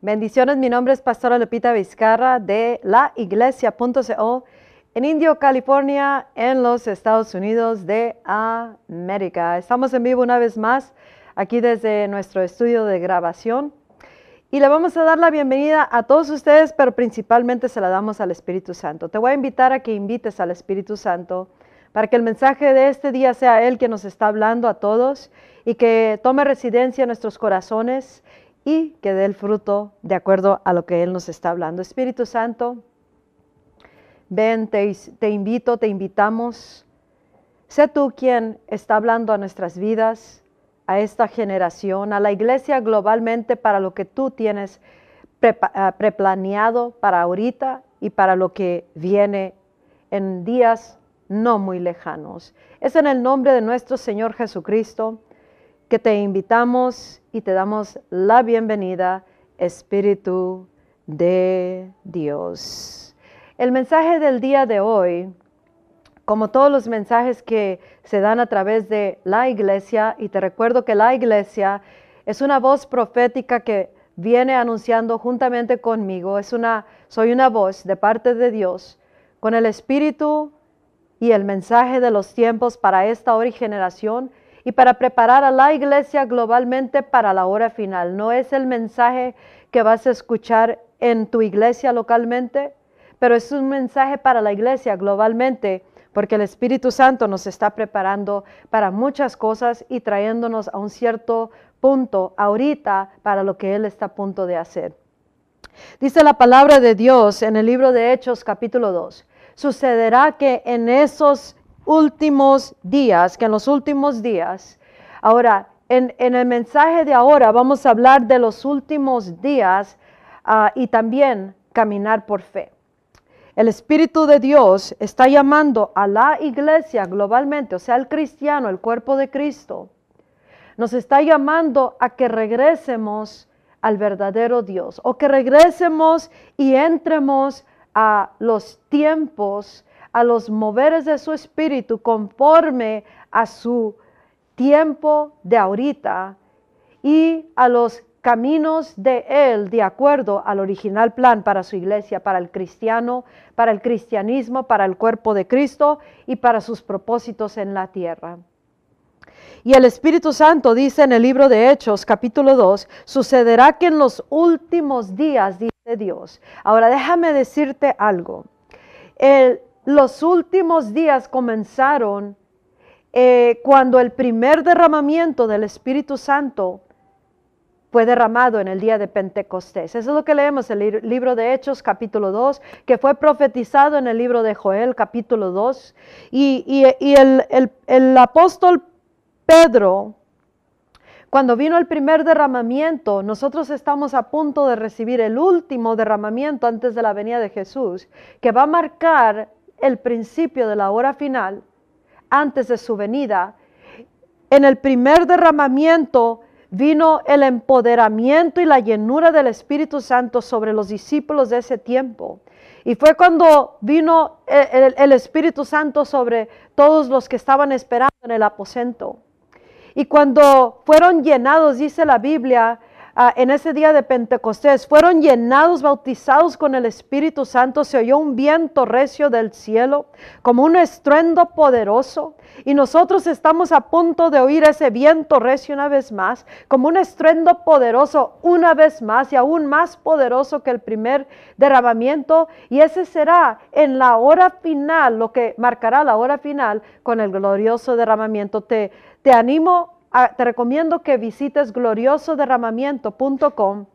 Bendiciones, mi nombre es Pastora Lupita Vizcarra de la iglesia.co en Indio, California, en los Estados Unidos de América. Estamos en vivo una vez más aquí desde nuestro estudio de grabación y le vamos a dar la bienvenida a todos ustedes, pero principalmente se la damos al Espíritu Santo. Te voy a invitar a que invites al Espíritu Santo para que el mensaje de este día sea Él que nos está hablando a todos y que tome residencia en nuestros corazones y que dé el fruto de acuerdo a lo que Él nos está hablando. Espíritu Santo, ven, te, te invito, te invitamos. Sé tú quien está hablando a nuestras vidas, a esta generación, a la iglesia globalmente para lo que tú tienes ah, preplaneado para ahorita y para lo que viene en días no muy lejanos. Es en el nombre de nuestro Señor Jesucristo que te invitamos y te damos la bienvenida, Espíritu de Dios. El mensaje del día de hoy, como todos los mensajes que se dan a través de la iglesia, y te recuerdo que la iglesia es una voz profética que viene anunciando juntamente conmigo, es una, soy una voz de parte de Dios, con el Espíritu y el mensaje de los tiempos para esta hora y generación y para preparar a la iglesia globalmente para la hora final. No es el mensaje que vas a escuchar en tu iglesia localmente, pero es un mensaje para la iglesia globalmente, porque el Espíritu Santo nos está preparando para muchas cosas y trayéndonos a un cierto punto ahorita para lo que Él está a punto de hacer. Dice la palabra de Dios en el libro de Hechos capítulo 2. Sucederá que en esos últimos días, que en los últimos días, ahora, en, el mensaje de ahora vamos a hablar de los últimos días ah, y también caminar por fe. El Espíritu de Dios está llamando a la iglesia globalmente, o sea, el cristiano, el cuerpo de Cristo, nos está llamando a que regresemos al verdadero Dios o que regresemos y entremos a los tiempos a los moveres de su espíritu conforme a su tiempo de ahorita y a los caminos de Él de acuerdo al original plan para su iglesia, para el cristiano, para el cristianismo, para el cuerpo de Cristo y para sus propósitos en la tierra. Y el Espíritu Santo dice en el libro de Hechos capítulo 2, sucederá que en los últimos días, dice Dios. Ahora déjame decirte algo. El, los últimos días comenzaron eh, cuando el primer derramamiento del Espíritu Santo fue derramado en el día de Pentecostés. Eso es lo que leemos en el libro de Hechos capítulo 2, que fue profetizado en el libro de Joel capítulo 2. Y, el, el apóstol Pedro cuando vino el primer derramamiento, nosotros estamos a punto de recibir el último derramamiento antes de la venida de Jesús, que va a marcar el principio de la hora final, antes de su venida, en el primer derramamiento vino el empoderamiento y la llenura del Espíritu Santo sobre los discípulos de ese tiempo. Y fue cuando vino el, Espíritu Santo sobre todos los que estaban esperando en el aposento. Y cuando fueron llenados, dice la Biblia, Ah, en ese día de Pentecostés, fueron llenados, bautizados con el Espíritu Santo, se oyó un viento recio del cielo, como un estruendo poderoso, y nosotros estamos a punto de oír ese viento recio una vez más, como un estruendo poderoso una vez más y aún más poderoso que el primer derramamiento, y ese será en la hora final, lo que marcará la hora final con el glorioso derramamiento. Te, te animo te recomiendo que visites gloriosoderramamiento.com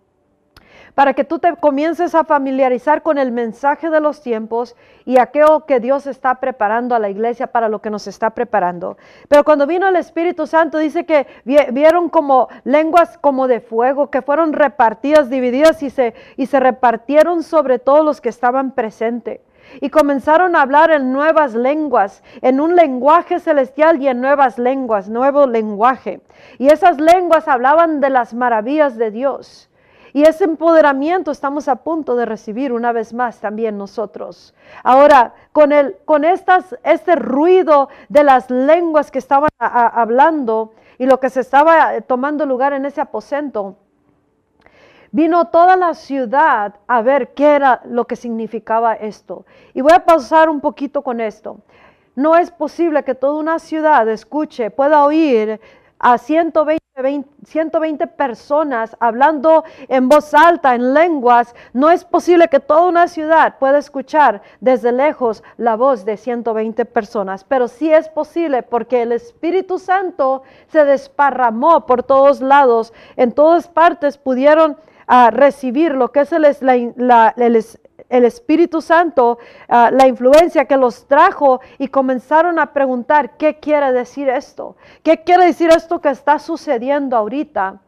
para que tú te comiences a familiarizar con el mensaje de los tiempos y aquello que Dios está preparando a la iglesia para lo que nos está preparando. Pero cuando vino el Espíritu Santo dice que vieron como lenguas como de fuego que fueron repartidas, divididas y se, y se repartieron sobre todos los que estaban presentes y comenzaron a hablar en nuevas lenguas, en un lenguaje celestial y en nuevas lenguas, nuevo lenguaje. Y esas lenguas hablaban de las maravillas de Dios. Y ese empoderamiento estamos a punto de recibir una vez más también nosotros. Ahora, con, el, con estas, este ruido de las lenguas que estaban hablando y lo que se estaba tomando lugar en ese aposento, Vino toda la ciudad a ver qué era lo que significaba esto. Y voy a pasar un poquito con esto. No es posible que toda una ciudad escuche, pueda oír a 120, 120 personas hablando en voz alta, en lenguas. No es posible que toda una ciudad pueda escuchar desde lejos la voz de 120 personas, pero sí es posible porque el Espíritu Santo se desparramó por todos lados, en todas partes pudieron a recibir lo que es el, el, Espíritu Santo, ah, la influencia que los trajo y comenzaron a preguntar, ¿qué quiere decir esto? ¿Qué quiere decir esto que está sucediendo ahorita?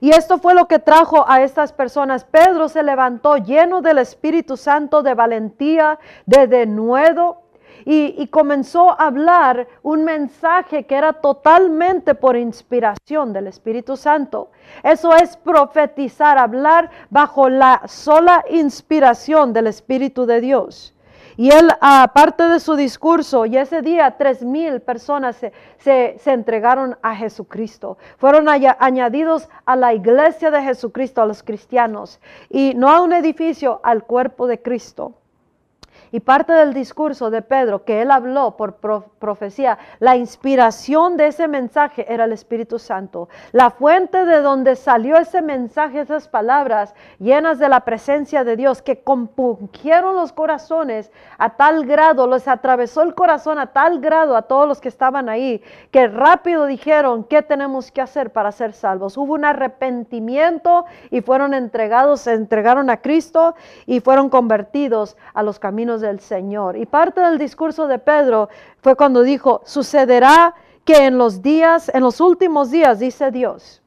Y esto fue lo que trajo a estas personas. Pedro se levantó lleno del Espíritu Santo, de valentía, de denuedo y, comenzó a hablar un mensaje que era totalmente por inspiración del Espíritu Santo. Eso es profetizar, hablar bajo la sola inspiración del Espíritu de Dios. Y él, aparte de su discurso, y ese día tres mil personas se, se, entregaron a Jesucristo. Fueron añadidos a la iglesia de Jesucristo, a los cristianos. Y no a un edificio, al cuerpo de Cristo. Y parte del discurso de Pedro que él habló por profecía, la inspiración de ese mensaje era el Espíritu Santo. La fuente de donde salió ese mensaje, esas palabras llenas de la presencia de Dios que compungieron los corazones a tal grado, les atravesó el corazón a tal grado a todos los que estaban ahí, que rápido dijeron, ¿qué tenemos que hacer para ser salvos? Hubo un arrepentimiento y fueron entregados, se entregaron a Cristo y fueron convertidos a los caminos del Señor. Y parte del discurso de Pedro fue cuando dijo, sucederá que en los días, en los últimos días, dice Dios,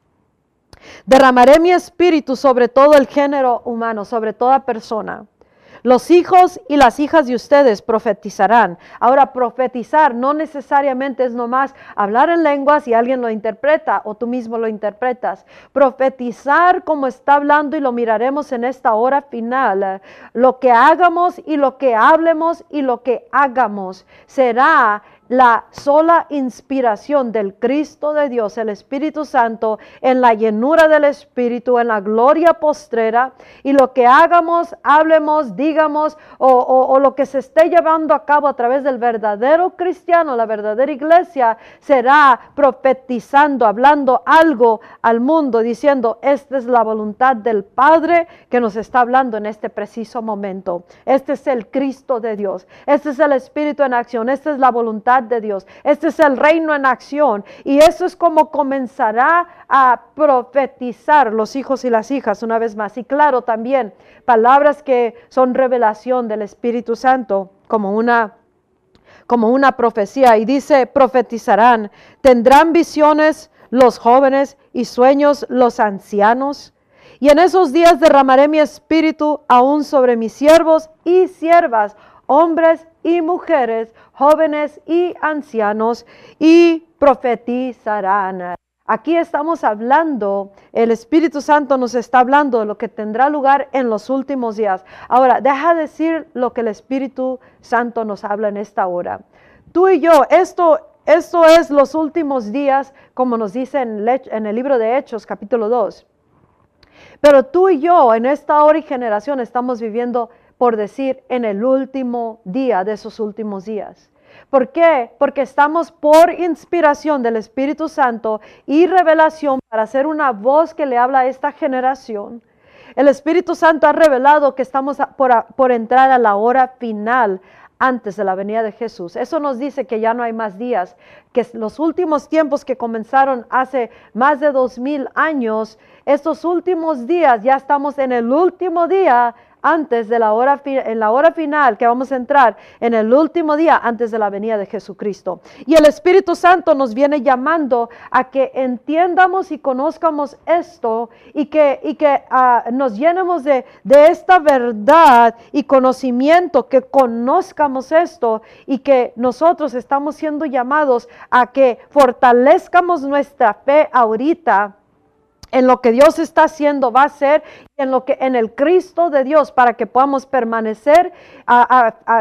derramaré mi espíritu sobre todo el género humano, sobre toda persona. Los hijos y las hijas de ustedes profetizarán. Ahora, profetizar no necesariamente es nomás hablar en lenguas y alguien lo interpreta o tú mismo lo interpretas. Profetizar como está hablando y lo miraremos en esta hora final. Lo que hagamos y lo que hablemos y lo que hagamos será la sola inspiración del Cristo de Dios, el Espíritu Santo, en la llenura del Espíritu, en la gloria postrera, y lo que hagamos, hablemos, digamos, o, lo que se esté llevando a cabo a través del verdadero cristiano, la verdadera iglesia, será profetizando, hablando algo al mundo, diciendo, esta es la voluntad del Padre que nos está hablando en este preciso momento. Este es el Cristo de Dios, este es el Espíritu en acción, esta es la voluntad de Dios. Este es el reino en acción y eso es como comenzará a profetizar los hijos y las hijas una vez más. Y claro, también palabras que son revelación del Espíritu Santo como una como una profecía y dice profetizarán, tendrán visiones los jóvenes y sueños los ancianos. Y en esos días derramaré mi espíritu aún sobre mis siervos y siervas, hombres y mujeres, jóvenes y ancianos, y profetizarán. Aquí estamos hablando, el Espíritu Santo nos está hablando de lo que tendrá lugar en los últimos días. Ahora, deja decir lo que el Espíritu Santo nos habla en esta hora. Tú y yo, esto, esto es los últimos días, como nos dice en, en el libro de Hechos, capítulo 2. Pero tú y yo en esta hora y generación estamos viviendo por decir, en el último día de esos últimos días. ¿Por qué? Porque estamos por inspiración del Espíritu Santo y revelación para ser una voz que le habla a esta generación. El Espíritu Santo ha revelado que estamos por, por entrar a la hora final antes de la venida de Jesús. Eso nos dice que ya no hay más días, que los últimos tiempos que comenzaron hace más de dos mil años, estos últimos días ya estamos en el último día antes de la hora, en la hora final que vamos a entrar en el último día antes de la venida de Jesucristo. Y el Espíritu Santo nos viene llamando a que entiendamos y conozcamos esto y que, y que ah, nos llenemos de, de esta verdad y conocimiento, que conozcamos esto y que nosotros estamos siendo llamados a que fortalezcamos nuestra fe ahorita en lo que Dios está haciendo, va a ser en lo que en el Cristo de Dios para que podamos permanecer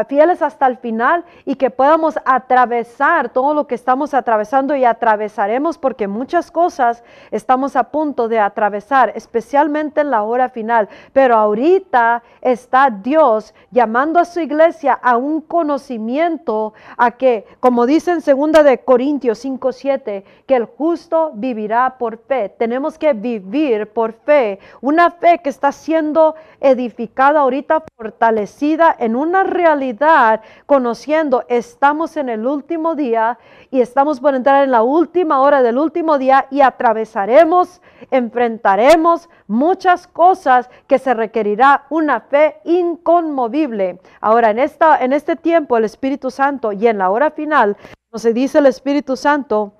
fieles hasta el final y que podamos atravesar todo lo que estamos atravesando y atravesaremos porque muchas cosas estamos a punto de atravesar, especialmente en la hora final. Pero ahorita está Dios llamando a su iglesia a un conocimiento a que, como dice en segunda de Corintios 5:7, que el justo vivirá por fe. Tenemos que vivir por fe, una fe que está siendo edificada ahorita, fortalecida en una realidad, conociendo, estamos en el último día y estamos por entrar en la última hora del último día y atravesaremos, enfrentaremos muchas cosas que se requerirá una fe inconmovible. Ahora, en, esta, en este tiempo, el Espíritu Santo y en la hora final, se dice el Espíritu Santo,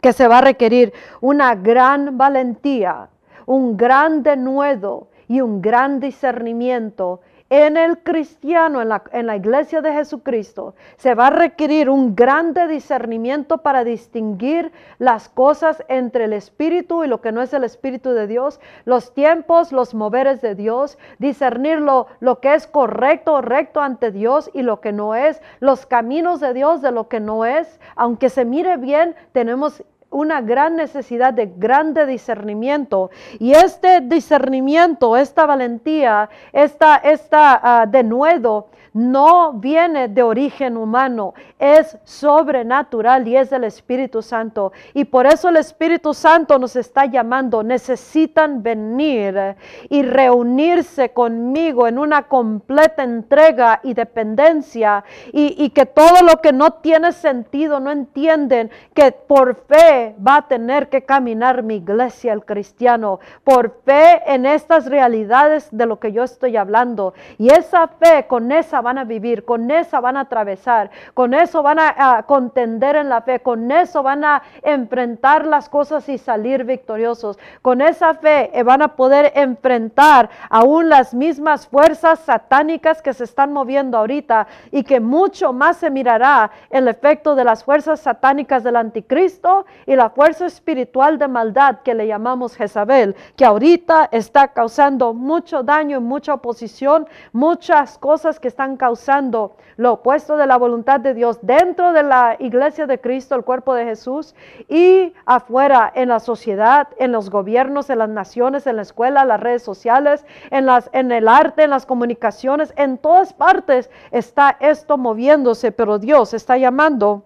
que se va a requerir una gran valentía, un gran denuedo y un gran discernimiento en el cristiano, en la, en la, iglesia de Jesucristo, se va a requerir un grande discernimiento para distinguir las cosas entre el Espíritu y lo que no es el Espíritu de Dios, los tiempos, los moveres de Dios, discernir lo, lo que es correcto recto ante Dios y lo que no es, los caminos de Dios de lo que no es. Aunque se mire bien, tenemos una gran necesidad de grande discernimiento. Y este discernimiento, esta valentía, esta, esta uh, denuedo, no viene de origen humano, es sobrenatural y es del Espíritu Santo. Y por eso el Espíritu Santo nos está llamando, necesitan venir y reunirse conmigo en una completa entrega y dependencia y, y que todo lo que no tiene sentido, no entienden que por fe va a tener que caminar mi iglesia, el cristiano, por fe en estas realidades de lo que yo estoy hablando. Y esa fe, con esa van a vivir, con esa van a atravesar, con eso van a, contender en la fe, con eso van a enfrentar las cosas y salir victoriosos. Con esa fe eh, van a poder enfrentar aún las mismas fuerzas satánicas que se están moviendo ahorita y que mucho más se mirará el efecto de las fuerzas satánicas del anticristo la fuerza espiritual de maldad que le llamamos Jezabel, que ahorita está causando mucho daño y mucha oposición, muchas cosas que están causando lo opuesto de la voluntad de Dios dentro de la iglesia de Cristo, el cuerpo de Jesús, y afuera en la sociedad, en los gobiernos, en las naciones, en la escuela, las redes sociales, en, las, en el arte, en las comunicaciones, en todas partes está esto moviéndose, pero Dios está llamando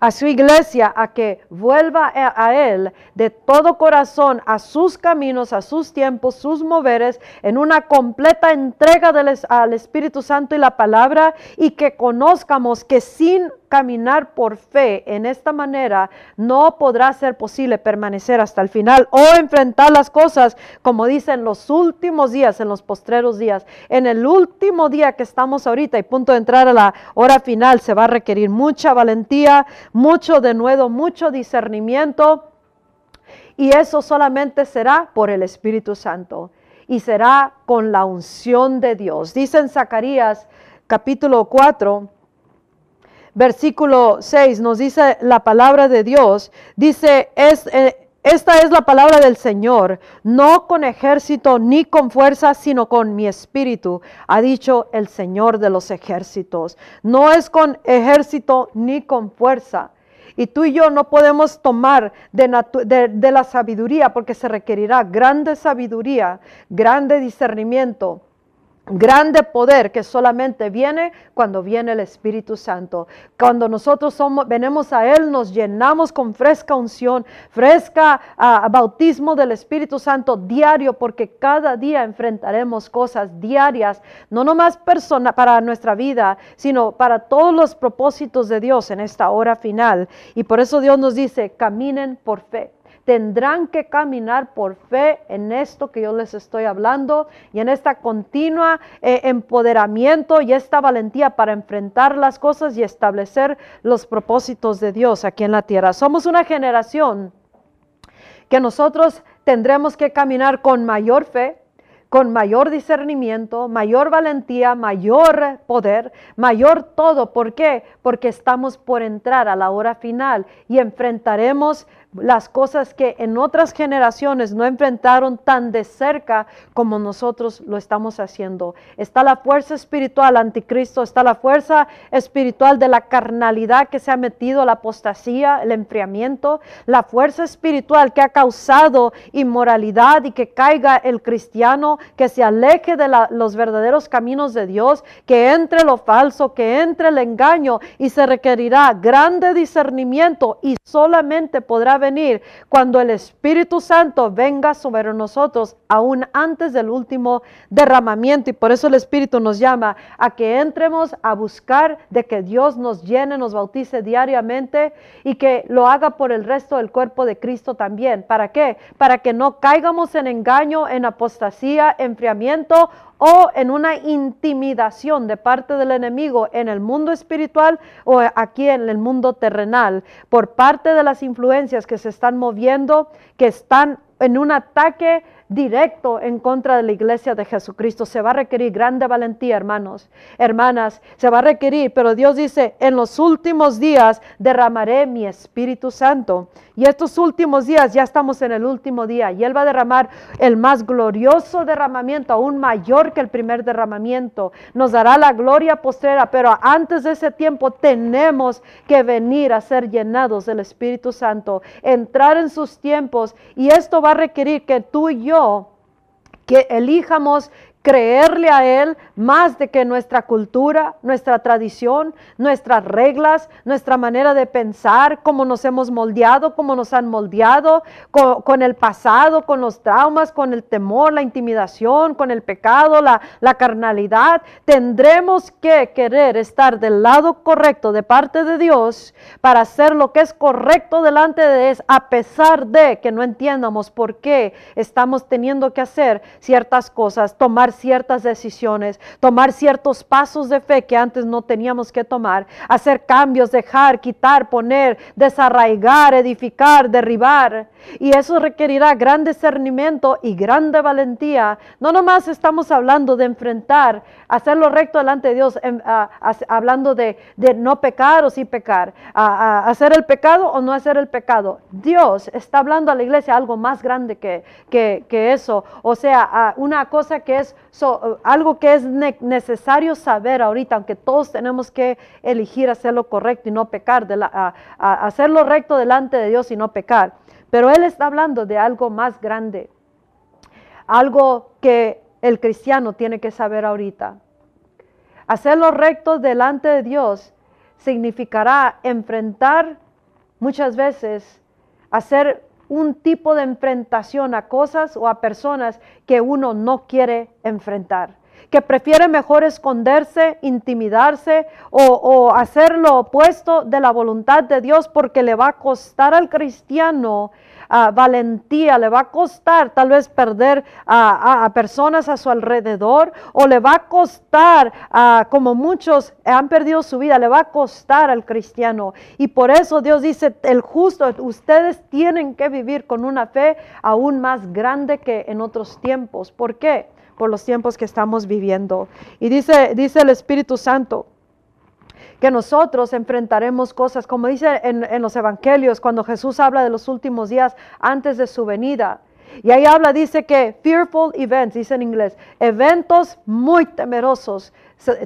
a su iglesia a que vuelva a, Él de todo corazón, a sus caminos, a sus tiempos, sus moveres, en una completa entrega al Espíritu Santo y la palabra, y que conozcamos que sin caminar por fe en esta manera, no podrá ser posible permanecer hasta el final o enfrentar las cosas como dicen los últimos días, en los postreros días. En el último día que estamos ahorita y punto de entrar a la hora final, se va a requerir mucha valentía, mucho denuedo, mucho discernimiento. Y eso solamente será por el Espíritu Santo y será con la unción de Dios. Dice en Zacarías capítulo 4, versículo 6 nos dice la palabra de Dios, dice, es, eh, esta es la palabra del Señor, no con ejército ni con fuerza, sino con mi espíritu, ha dicho el Señor de los ejércitos. No es con ejército ni con fuerza. Y tú y yo no podemos tomar de, de la sabiduría porque se requerirá grande sabiduría, grande discernimiento grande poder que solamente viene cuando viene el Espíritu Santo. Cuando nosotros somos, venimos a Él, nos llenamos con fresca unción, fresca ah, bautismo del Espíritu Santo diario, porque cada día enfrentaremos cosas diarias, no nomás persona, para nuestra vida, sino para todos los propósitos de Dios en esta hora final. Y por eso Dios nos dice, caminen por fe tendrán que caminar por fe en esto que yo les estoy hablando y en esta continua eh, empoderamiento y esta valentía para enfrentar las cosas y establecer los propósitos de Dios aquí en la tierra. Somos una generación que nosotros tendremos que caminar con mayor fe, con mayor discernimiento, mayor valentía, mayor poder, mayor todo. ¿Por qué? Porque estamos por entrar a la hora final y enfrentaremos las cosas que en otras generaciones no enfrentaron tan de cerca como nosotros lo estamos haciendo. Está la fuerza espiritual anticristo, está la fuerza espiritual de la carnalidad que se ha metido, la apostasía, el enfriamiento, la fuerza espiritual que ha causado inmoralidad y que caiga el cristiano, que se aleje de los verdaderos caminos de Dios, que entre lo falso, que entre el engaño y se requerirá grande discernimiento y solamente podrá venir cuando el Espíritu Santo venga sobre nosotros, aún antes del último derramamiento. Y por eso el Espíritu nos llama a que entremos a buscar de que Dios nos llene, nos bautice diariamente y que lo haga por el resto del cuerpo de Cristo también. ¿Para qué? Para que no caigamos en engaño, en apostasía, enfriamiento o en una intimidación de parte del enemigo en el mundo espiritual o aquí en el mundo terrenal, por parte de las influencias que se están moviendo, que están en un ataque directo en contra de la iglesia de Jesucristo. Se va a requerir grande valentía, hermanos, hermanas, se va a requerir, pero Dios dice, en los últimos días derramaré mi Espíritu Santo. Y estos últimos días, ya estamos en el último día, y Él va a derramar el más glorioso derramamiento, aún mayor que el primer derramamiento. Nos dará la gloria postrera, pero antes de ese tiempo tenemos que venir a ser llenados del Espíritu Santo, entrar en sus tiempos, y esto va a requerir que tú y yo que elijamos creerle a Él más de que nuestra cultura, nuestra tradición, nuestras reglas, nuestra manera de pensar, cómo nos hemos moldeado, cómo nos han moldeado, con, el pasado, con los traumas, con el temor, la intimidación, con el pecado, la, la carnalidad. Tendremos que querer estar del lado correcto de parte de Dios para hacer lo que es correcto delante de Él, a pesar de que no entiendamos por qué estamos teniendo que hacer ciertas cosas, tomar ciertas decisiones, tomar ciertos pasos de fe que antes no teníamos que tomar, hacer cambios, dejar, quitar, poner, desarraigar, edificar, derribar. Y eso requerirá gran discernimiento y grande valentía. No nomás estamos hablando de enfrentar, hacerlo recto delante de Dios, em, hablando de, no pecar o sí pecar, hacer el pecado o no hacer el pecado. Dios está hablando a la iglesia algo más grande que eso. O sea, una cosa que es So, algo que es necesario saber ahorita, aunque todos tenemos que elegir hacer lo correcto y no pecar, de la, hacer lo recto delante de Dios y no pecar. Pero Él está hablando de algo más grande, algo que el cristiano tiene que saber ahorita. Hacer lo recto delante de Dios significará enfrentar muchas veces, hacer un tipo de enfrentación a cosas o a personas que uno no quiere enfrentar, que prefiere mejor esconderse, intimidarse o, hacer lo opuesto de la voluntad de Dios porque le va a costar al cristiano valentía, le va a costar tal vez perder a, personas a su alrededor o le va a costar, como muchos han perdido su vida, le va a costar al cristiano. Y por eso Dios dice, el justo, ustedes tienen que vivir con una fe aún más grande que en otros tiempos. ¿Por qué? Por los tiempos que estamos viviendo. Y dice, dice el Espíritu Santo, que nosotros enfrentaremos cosas, como dice en, los evangelios, cuando Jesús habla de los últimos días antes de su venida. Y ahí habla, dice que fearful events, dice en inglés, eventos muy temerosos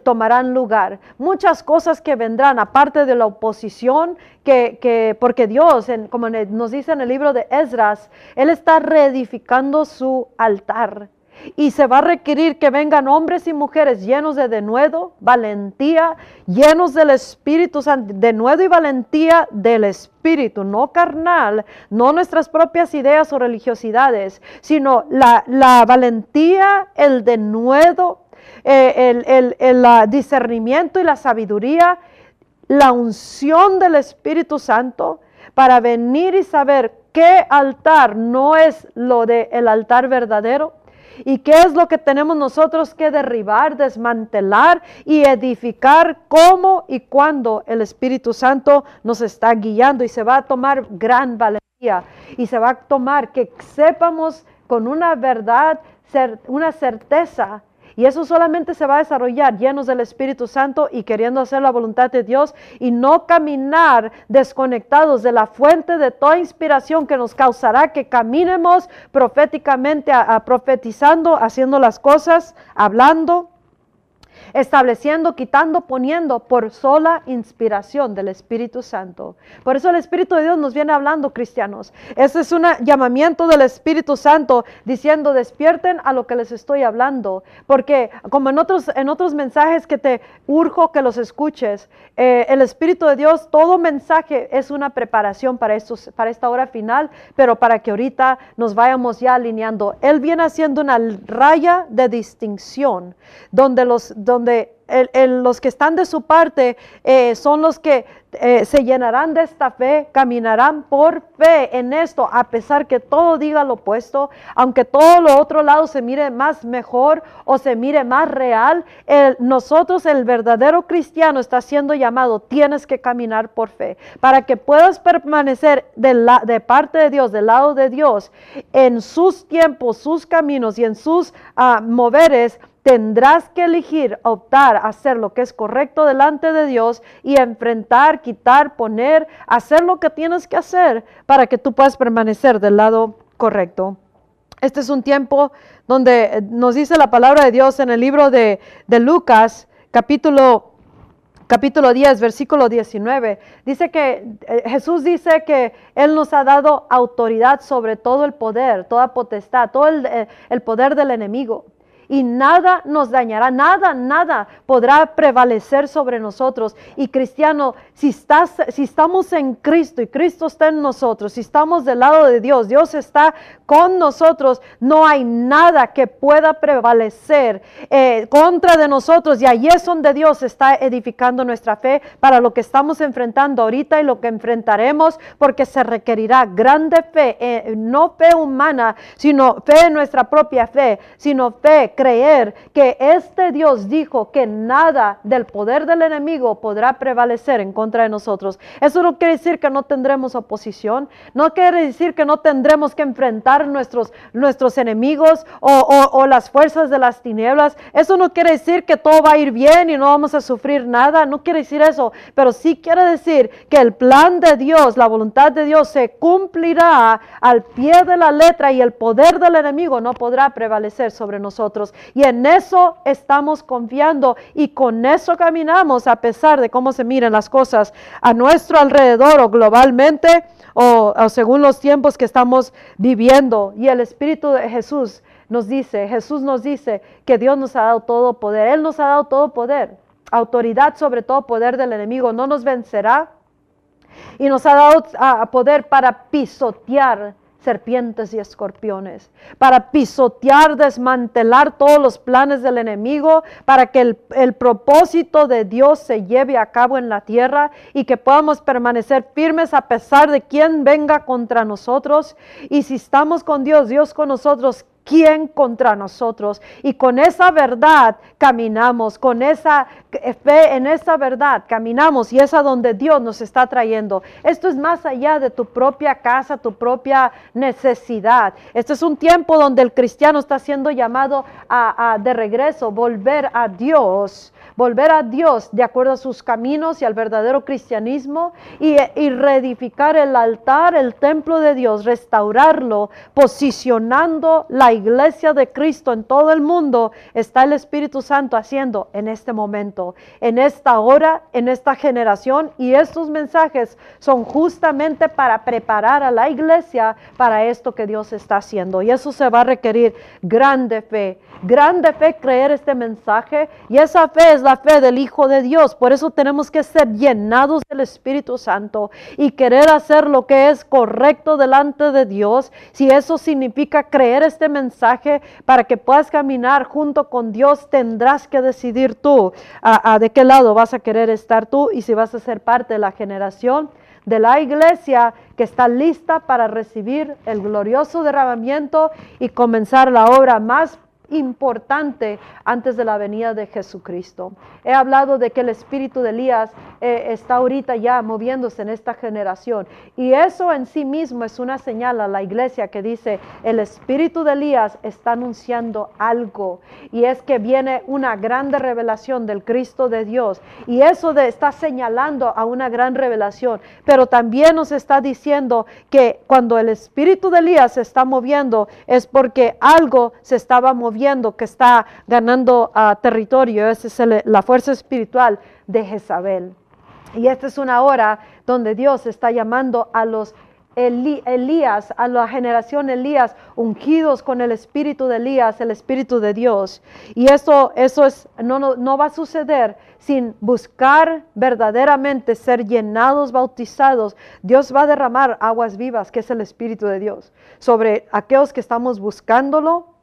tomarán lugar. Muchas cosas que vendrán, aparte de la oposición, que, que porque Dios, como nos dice en el libro de Esdras, Él está reedificando su altar. Y se va a requerir que vengan hombres y mujeres llenos de denuedo, valentía, llenos del Espíritu Santo, denuedo y valentía del Espíritu, no carnal, no nuestras propias ideas o religiosidades, sino la, valentía, el denuedo, eh, el, discernimiento y la sabiduría, la unción del Espíritu Santo para venir y saber qué altar no es lo del el altar verdadero ¿Y qué es lo que tenemos nosotros que derribar, desmantelar y edificar? ¿Cómo y cuándo el Espíritu Santo nos está guiando? Y se va a tomar gran valentía y se va a tomar que sepamos con una verdad una certeza y eso solamente se va a desarrollar llenos del Espíritu Santo y queriendo hacer la voluntad de Dios y no caminar desconectados de la fuente de toda inspiración que nos causará que caminemos proféticamente, profetizando, haciendo las cosas, hablando estableciendo, quitando, poniendo por sola inspiración del Espíritu Santo. Por eso el Espíritu de Dios nos viene hablando, cristianos. Ese es un llamamiento del Espíritu Santo diciendo, despierten a lo que les estoy hablando. Porque como en otros, en otros mensajes que te urjo que los escuches, eh, el Espíritu de Dios, todo mensaje es una preparación para, estos, para esta hora final, pero para que ahorita nos vayamos ya alineando. Él viene haciendo una raya de distinción donde los donde los que están de su parte eh, son los que eh, se llenarán de esta fe, caminarán por fe en esto, a pesar que todo diga lo opuesto, aunque todo lo otro lado se mire más mejor o se mire más real, nosotros el verdadero cristiano está siendo llamado, tienes que caminar por fe, para que puedas permanecer de, parte de Dios, del lado de Dios, en sus tiempos, sus caminos y en sus uh, moveres tendrás que elegir, optar, hacer lo que es correcto delante de Dios y enfrentar, quitar, poner, hacer lo que tienes que hacer para que tú puedas permanecer del lado correcto. Este es un tiempo donde eh, nos dice la palabra de Dios en el libro de, Lucas, capítulo capítulo 10, versículo 19, dice que eh, Jesús dice que Él nos ha dado autoridad sobre todo el poder, toda potestad, todo el, eh, el poder del enemigo y nada nos dañará, nada, nada podrá prevalecer sobre nosotros. Y cristiano, si, estás, si estamos en Cristo y Cristo está en nosotros, si estamos del lado de Dios, Dios está con nosotros, no hay nada que pueda prevalecer eh, contra de nosotros. Y ahí es donde Dios está edificando nuestra fe para lo que estamos enfrentando ahorita y lo que enfrentaremos, porque se requerirá grande fe, eh, no fe humana, sino fe en nuestra propia fe, sino fe creer que este Dios dijo que nada del poder del enemigo podrá prevalecer en contra de nosotros. Eso no quiere decir que no tendremos oposición, no quiere decir que no tendremos que enfrentar nuestros, nuestros enemigos o, las fuerzas de las tinieblas. Eso no quiere decir que todo va a ir bien y no vamos a sufrir nada, no quiere decir eso, pero sí quiere decir que el plan de Dios, la voluntad de Dios se cumplirá al pie de la letra y el poder del enemigo no podrá prevalecer sobre nosotros. Y en eso estamos confiando y con eso caminamos a pesar de cómo se miren las cosas a nuestro alrededor o globalmente o, o según los tiempos que estamos viviendo. Y el Espíritu de Jesús nos dice, Jesús nos dice que Dios nos ha dado todo poder. Él nos ha dado todo poder, autoridad sobre todo poder del enemigo. No nos vencerá y nos ha dado poder para pisotear serpientes y escorpiones, para pisotear, desmantelar todos los planes del enemigo, para que el, el, propósito de Dios se lleve a cabo en la tierra y que podamos permanecer firmes a pesar de quien venga contra nosotros. Y si estamos con Dios, Dios con nosotros, ¿Quién contra nosotros? Y con esa verdad caminamos, con esa fe en esa verdad caminamos y es a donde Dios nos está trayendo. Esto es más allá de tu propia casa, tu propia necesidad. Este es un tiempo donde el cristiano está siendo llamado a, de regreso, volver a Dios volver a Dios de acuerdo a sus caminos y al verdadero cristianismo y, reedificar el altar, el templo de Dios, restaurarlo, posicionando la iglesia de Cristo en todo el mundo, está el Espíritu Santo haciendo en este momento, en esta hora, en esta generación y estos mensajes son justamente para preparar a la iglesia para esto que Dios está haciendo. Y eso se va a requerir grande fe, grande fe creer este mensaje y esa fe es la fe del Hijo de Dios. Por eso tenemos que ser llenados del Espíritu Santo y querer hacer lo que es correcto delante de Dios. Si eso significa creer este mensaje para que puedas caminar junto con Dios, tendrás que decidir tú a, de qué lado vas a querer estar tú y si vas a ser parte de la generación de la iglesia que está lista para recibir el glorioso derramamiento y comenzar la obra más importante antes de la venida de Jesucristo. He hablado de que el espíritu de Elías eh, está ahorita ya moviéndose en esta generación. Y eso en sí mismo es una señal a la iglesia que dice el espíritu de Elías está anunciando algo. Y es que viene una grande revelación del Cristo de Dios. Y eso de, está señalando a una gran revelación, pero también nos está diciendo que cuando el espíritu de Elías se está moviendo es porque algo se estaba moviendo viendo que está ganando uh, territorio. Esa es la fuerza espiritual de Jezabel. Y esta es una hora donde Dios está llamando a los Elías, a la generación Elías, ungidos con el espíritu de Elías, el espíritu de Dios. Y eso, eso es, no, no, no, va a suceder sin buscar verdaderamente ser llenados, bautizados. Dios va a derramar aguas vivas, que es el espíritu de Dios, sobre aquellos que estamos buscándolo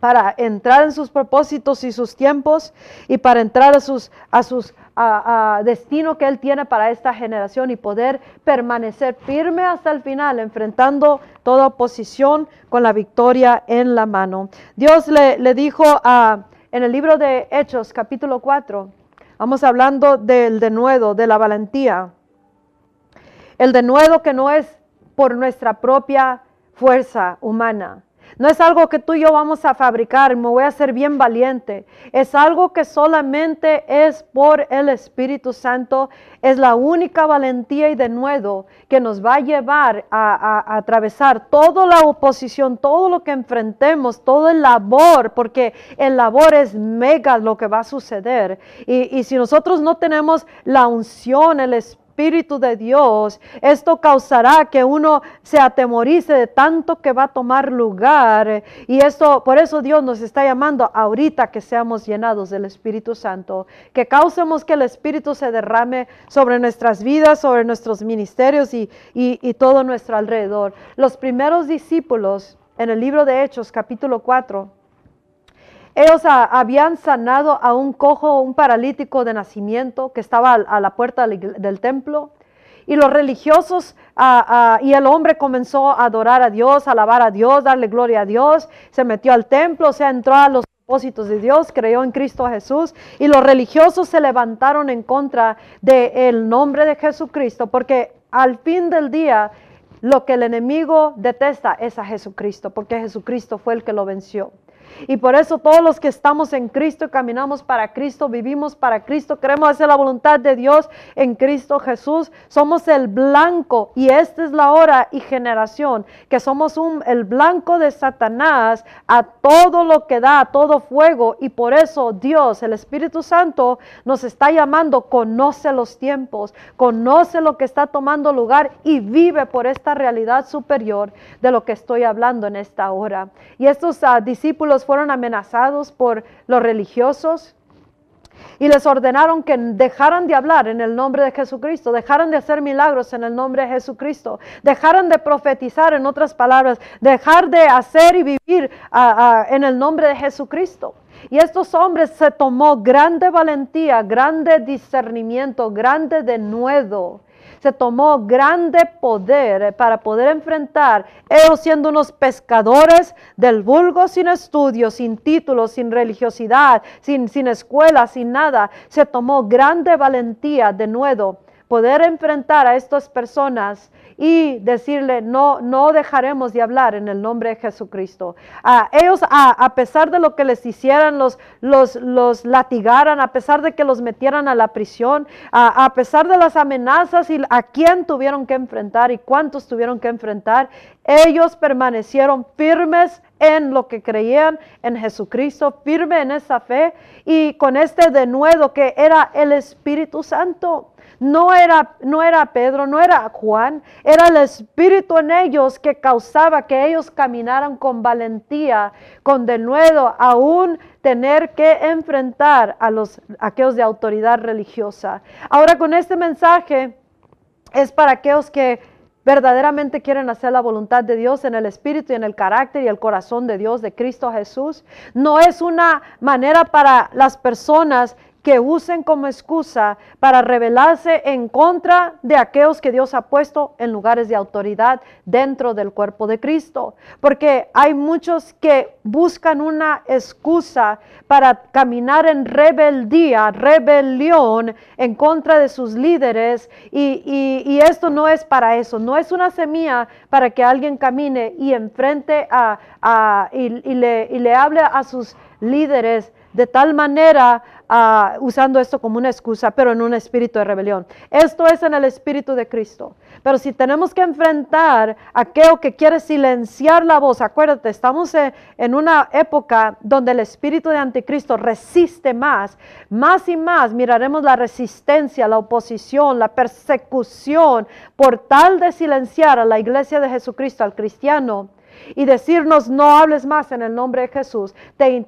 para entrar en sus propósitos y sus tiempos y para entrar a sus a sus a, destino que él tiene para esta generación y poder permanecer firme hasta el final enfrentando toda oposición con la victoria en la mano. Dios le, le dijo a, en el libro de Hechos capítulo 4, vamos hablando del denuedo, de la valentía. El denuedo que no es por nuestra propia fuerza humana, no es algo que tú y yo vamos a fabricar, me voy a hacer bien valiente. Es algo que solamente es por el Espíritu Santo. Es la única valentía y denuedo que nos va a llevar a, atravesar toda la oposición, todo lo que enfrentemos, todo el labor, porque el labor es mega lo que va a suceder. Y, y si nosotros no tenemos la unción, el Espíritu, Espíritu de Dios, esto causará que uno se atemorice de tanto que va a tomar lugar. Y esto, por eso Dios nos está llamando ahorita que seamos llenados del Espíritu Santo, que causemos que el Espíritu se derrame sobre nuestras vidas, sobre nuestros ministerios y, y todo nuestro alrededor. Los primeros discípulos en el libro de Hechos, capítulo 4, ellos habían sanado a un cojo, un paralítico de nacimiento que estaba a, la puerta del, templo. Y los religiosos y el hombre comenzó a adorar a Dios, alabar a Dios, darle gloria a Dios. Se metió al templo, se entró a los propósitos de Dios, creyó en Cristo Jesús. Y los religiosos se levantaron en contra del nombre de Jesucristo, porque al fin del día lo que el enemigo detesta es a Jesucristo, porque Jesucristo fue el que lo venció. Y por eso todos los que estamos en Cristo, caminamos para Cristo, vivimos para Cristo, queremos hacer la voluntad de Dios en Cristo Jesús, somos el blanco y esta es la hora y generación que somos un, el blanco de Satanás a todo lo que da, a todo fuego. Y por eso Dios, el Espíritu Santo, nos está llamando, conoce los tiempos, conoce lo que está tomando lugar y vive por esta realidad superior de lo que estoy hablando en esta hora. Y estos uh, discípulos fueron amenazados por los religiosos y les ordenaron que dejaran de hablar en el nombre de Jesucristo, dejaran de hacer milagros en el nombre de Jesucristo, dejaran de profetizar en otras palabras, dejar de hacer y vivir en el nombre de Jesucristo. Y estos hombres se tomó grande valentía, grande discernimiento, grande denuedo se tomó grande poder para poder enfrentar, ellos siendo unos pescadores del vulgo sin estudios, sin títulos, sin religiosidad, sin, sin escuela, sin nada, se tomó grande valentía de nuevo poder enfrentar a estas personas y decirle, no, no dejaremos de hablar en el nombre de Jesucristo. A ellos, a, pesar de lo que les hicieran, los, los, los latigaran, a pesar de que los metieran a la prisión, a pesar de las amenazas y a quién tuvieron que enfrentar y cuántos tuvieron que enfrentar, ellos permanecieron firmes en lo que creían en Jesucristo, firme en esa fe y con este denuedo que era el Espíritu Santo. No era, no era Pedro, no era Juan, era el Espíritu en ellos que causaba que ellos caminaran con valentía, con denuedo, aún tener que enfrentar a los aquellos de autoridad religiosa. Ahora con este mensaje es para aquellos que verdaderamente quieren hacer la voluntad de Dios en el espíritu y en el carácter y el corazón de Dios, de Cristo Jesús. No es una manera para las personas que usen como excusa para rebelarse en contra de aquellos que Dios ha puesto en lugares de autoridad dentro del cuerpo de Cristo. Porque hay muchos que buscan una excusa para caminar en rebeldía, rebelión en contra de sus líderes y, esto no es para eso, no es una semilla para que alguien camine y enfrente a, y, le, y le hable a sus líderes de tal manera ah, usando esto como una excusa, pero en un espíritu de rebelión. Esto es en el espíritu de Cristo. Pero si tenemos que enfrentar aquello que quiere silenciar la voz, acuérdate, estamos en, una época donde el espíritu de anticristo resiste más, más y más miraremos la resistencia, la oposición, la persecución por tal de silenciar a la iglesia de Jesucristo, al cristiano y decirnos no hables más en el nombre de Jesús. Eh,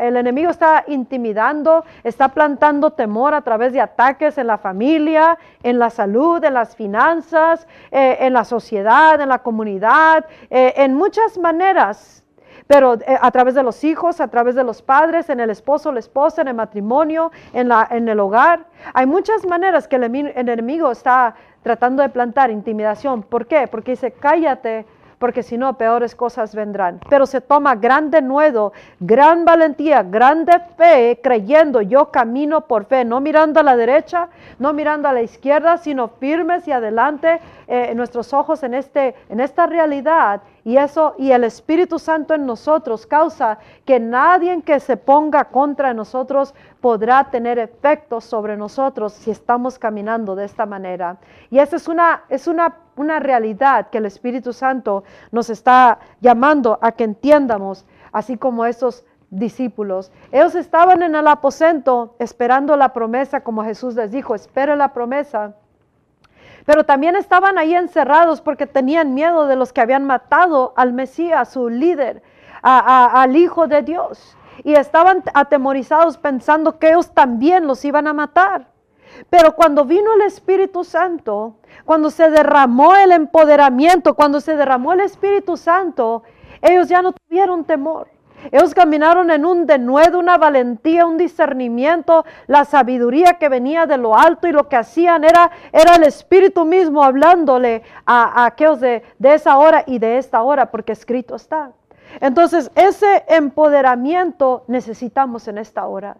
el enemigo está intimidando, está plantando temor a través de ataques en la familia, en la salud, en las finanzas, eh, en la sociedad, en la comunidad, eh, en muchas maneras pero a través de los hijos, a través de los padres, en el esposo, la esposa, en el matrimonio, en, la, en el hogar. Hay muchas maneras que el, enemigo está tratando de plantar intimidación. ¿Por qué? Porque dice, cállate porque si no, peores cosas vendrán. Pero se toma grande nuevo, gran valentía, grande fe, creyendo yo camino por fe, no mirando a la derecha, no mirando a la izquierda, sino firmes y adelante eh, nuestros ojos en, este, en esta realidad. Y eso, y el Espíritu Santo en nosotros causa que nadie que se ponga contra nosotros podrá tener efectos sobre nosotros si estamos caminando de esta manera. Y esa es una, es una una realidad que el Espíritu Santo nos está llamando a que entiendamos, así como esos discípulos. Ellos estaban en el aposento esperando la promesa, como Jesús les dijo, espere la promesa. Pero también estaban ahí encerrados porque tenían miedo de los que habían matado al Mesías, su líder, al Hijo de Dios. Y estaban atemorizados pensando que ellos también los iban a matar. Pero cuando vino el Espíritu Santo, cuando se derramó el empoderamiento, cuando se derramó el Espíritu Santo, ellos ya no tuvieron temor. Ellos caminaron en un denuedo, una valentía, un discernimiento, la sabiduría que venía de lo alto y lo que hacían era, era el Espíritu mismo hablándole a, aquellos de, de esa hora y de esta hora, porque escrito está. Entonces, ese empoderamiento necesitamos en esta hora.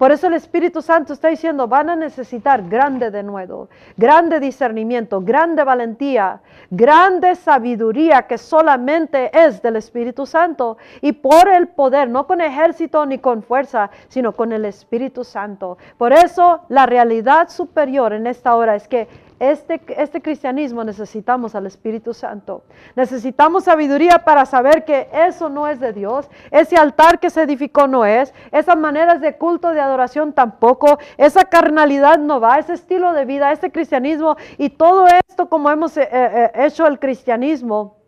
Por eso el Espíritu Santo está diciendo, van a necesitar grande de nuevo, grande discernimiento, grande valentía, grande sabiduría que solamente es del Espíritu Santo y por el poder, no con ejército ni con fuerza, sino con el Espíritu Santo. Por eso la realidad superior en esta hora es que este, este cristianismo necesitamos al Espíritu Santo. Necesitamos sabiduría para saber que eso no es de Dios. Ese altar que se edificó no es. Esas maneras de culto, de adoración tampoco. Esa carnalidad no va. Ese estilo de vida, ese cristianismo y todo esto como hemos eh, eh, hecho el cristianismo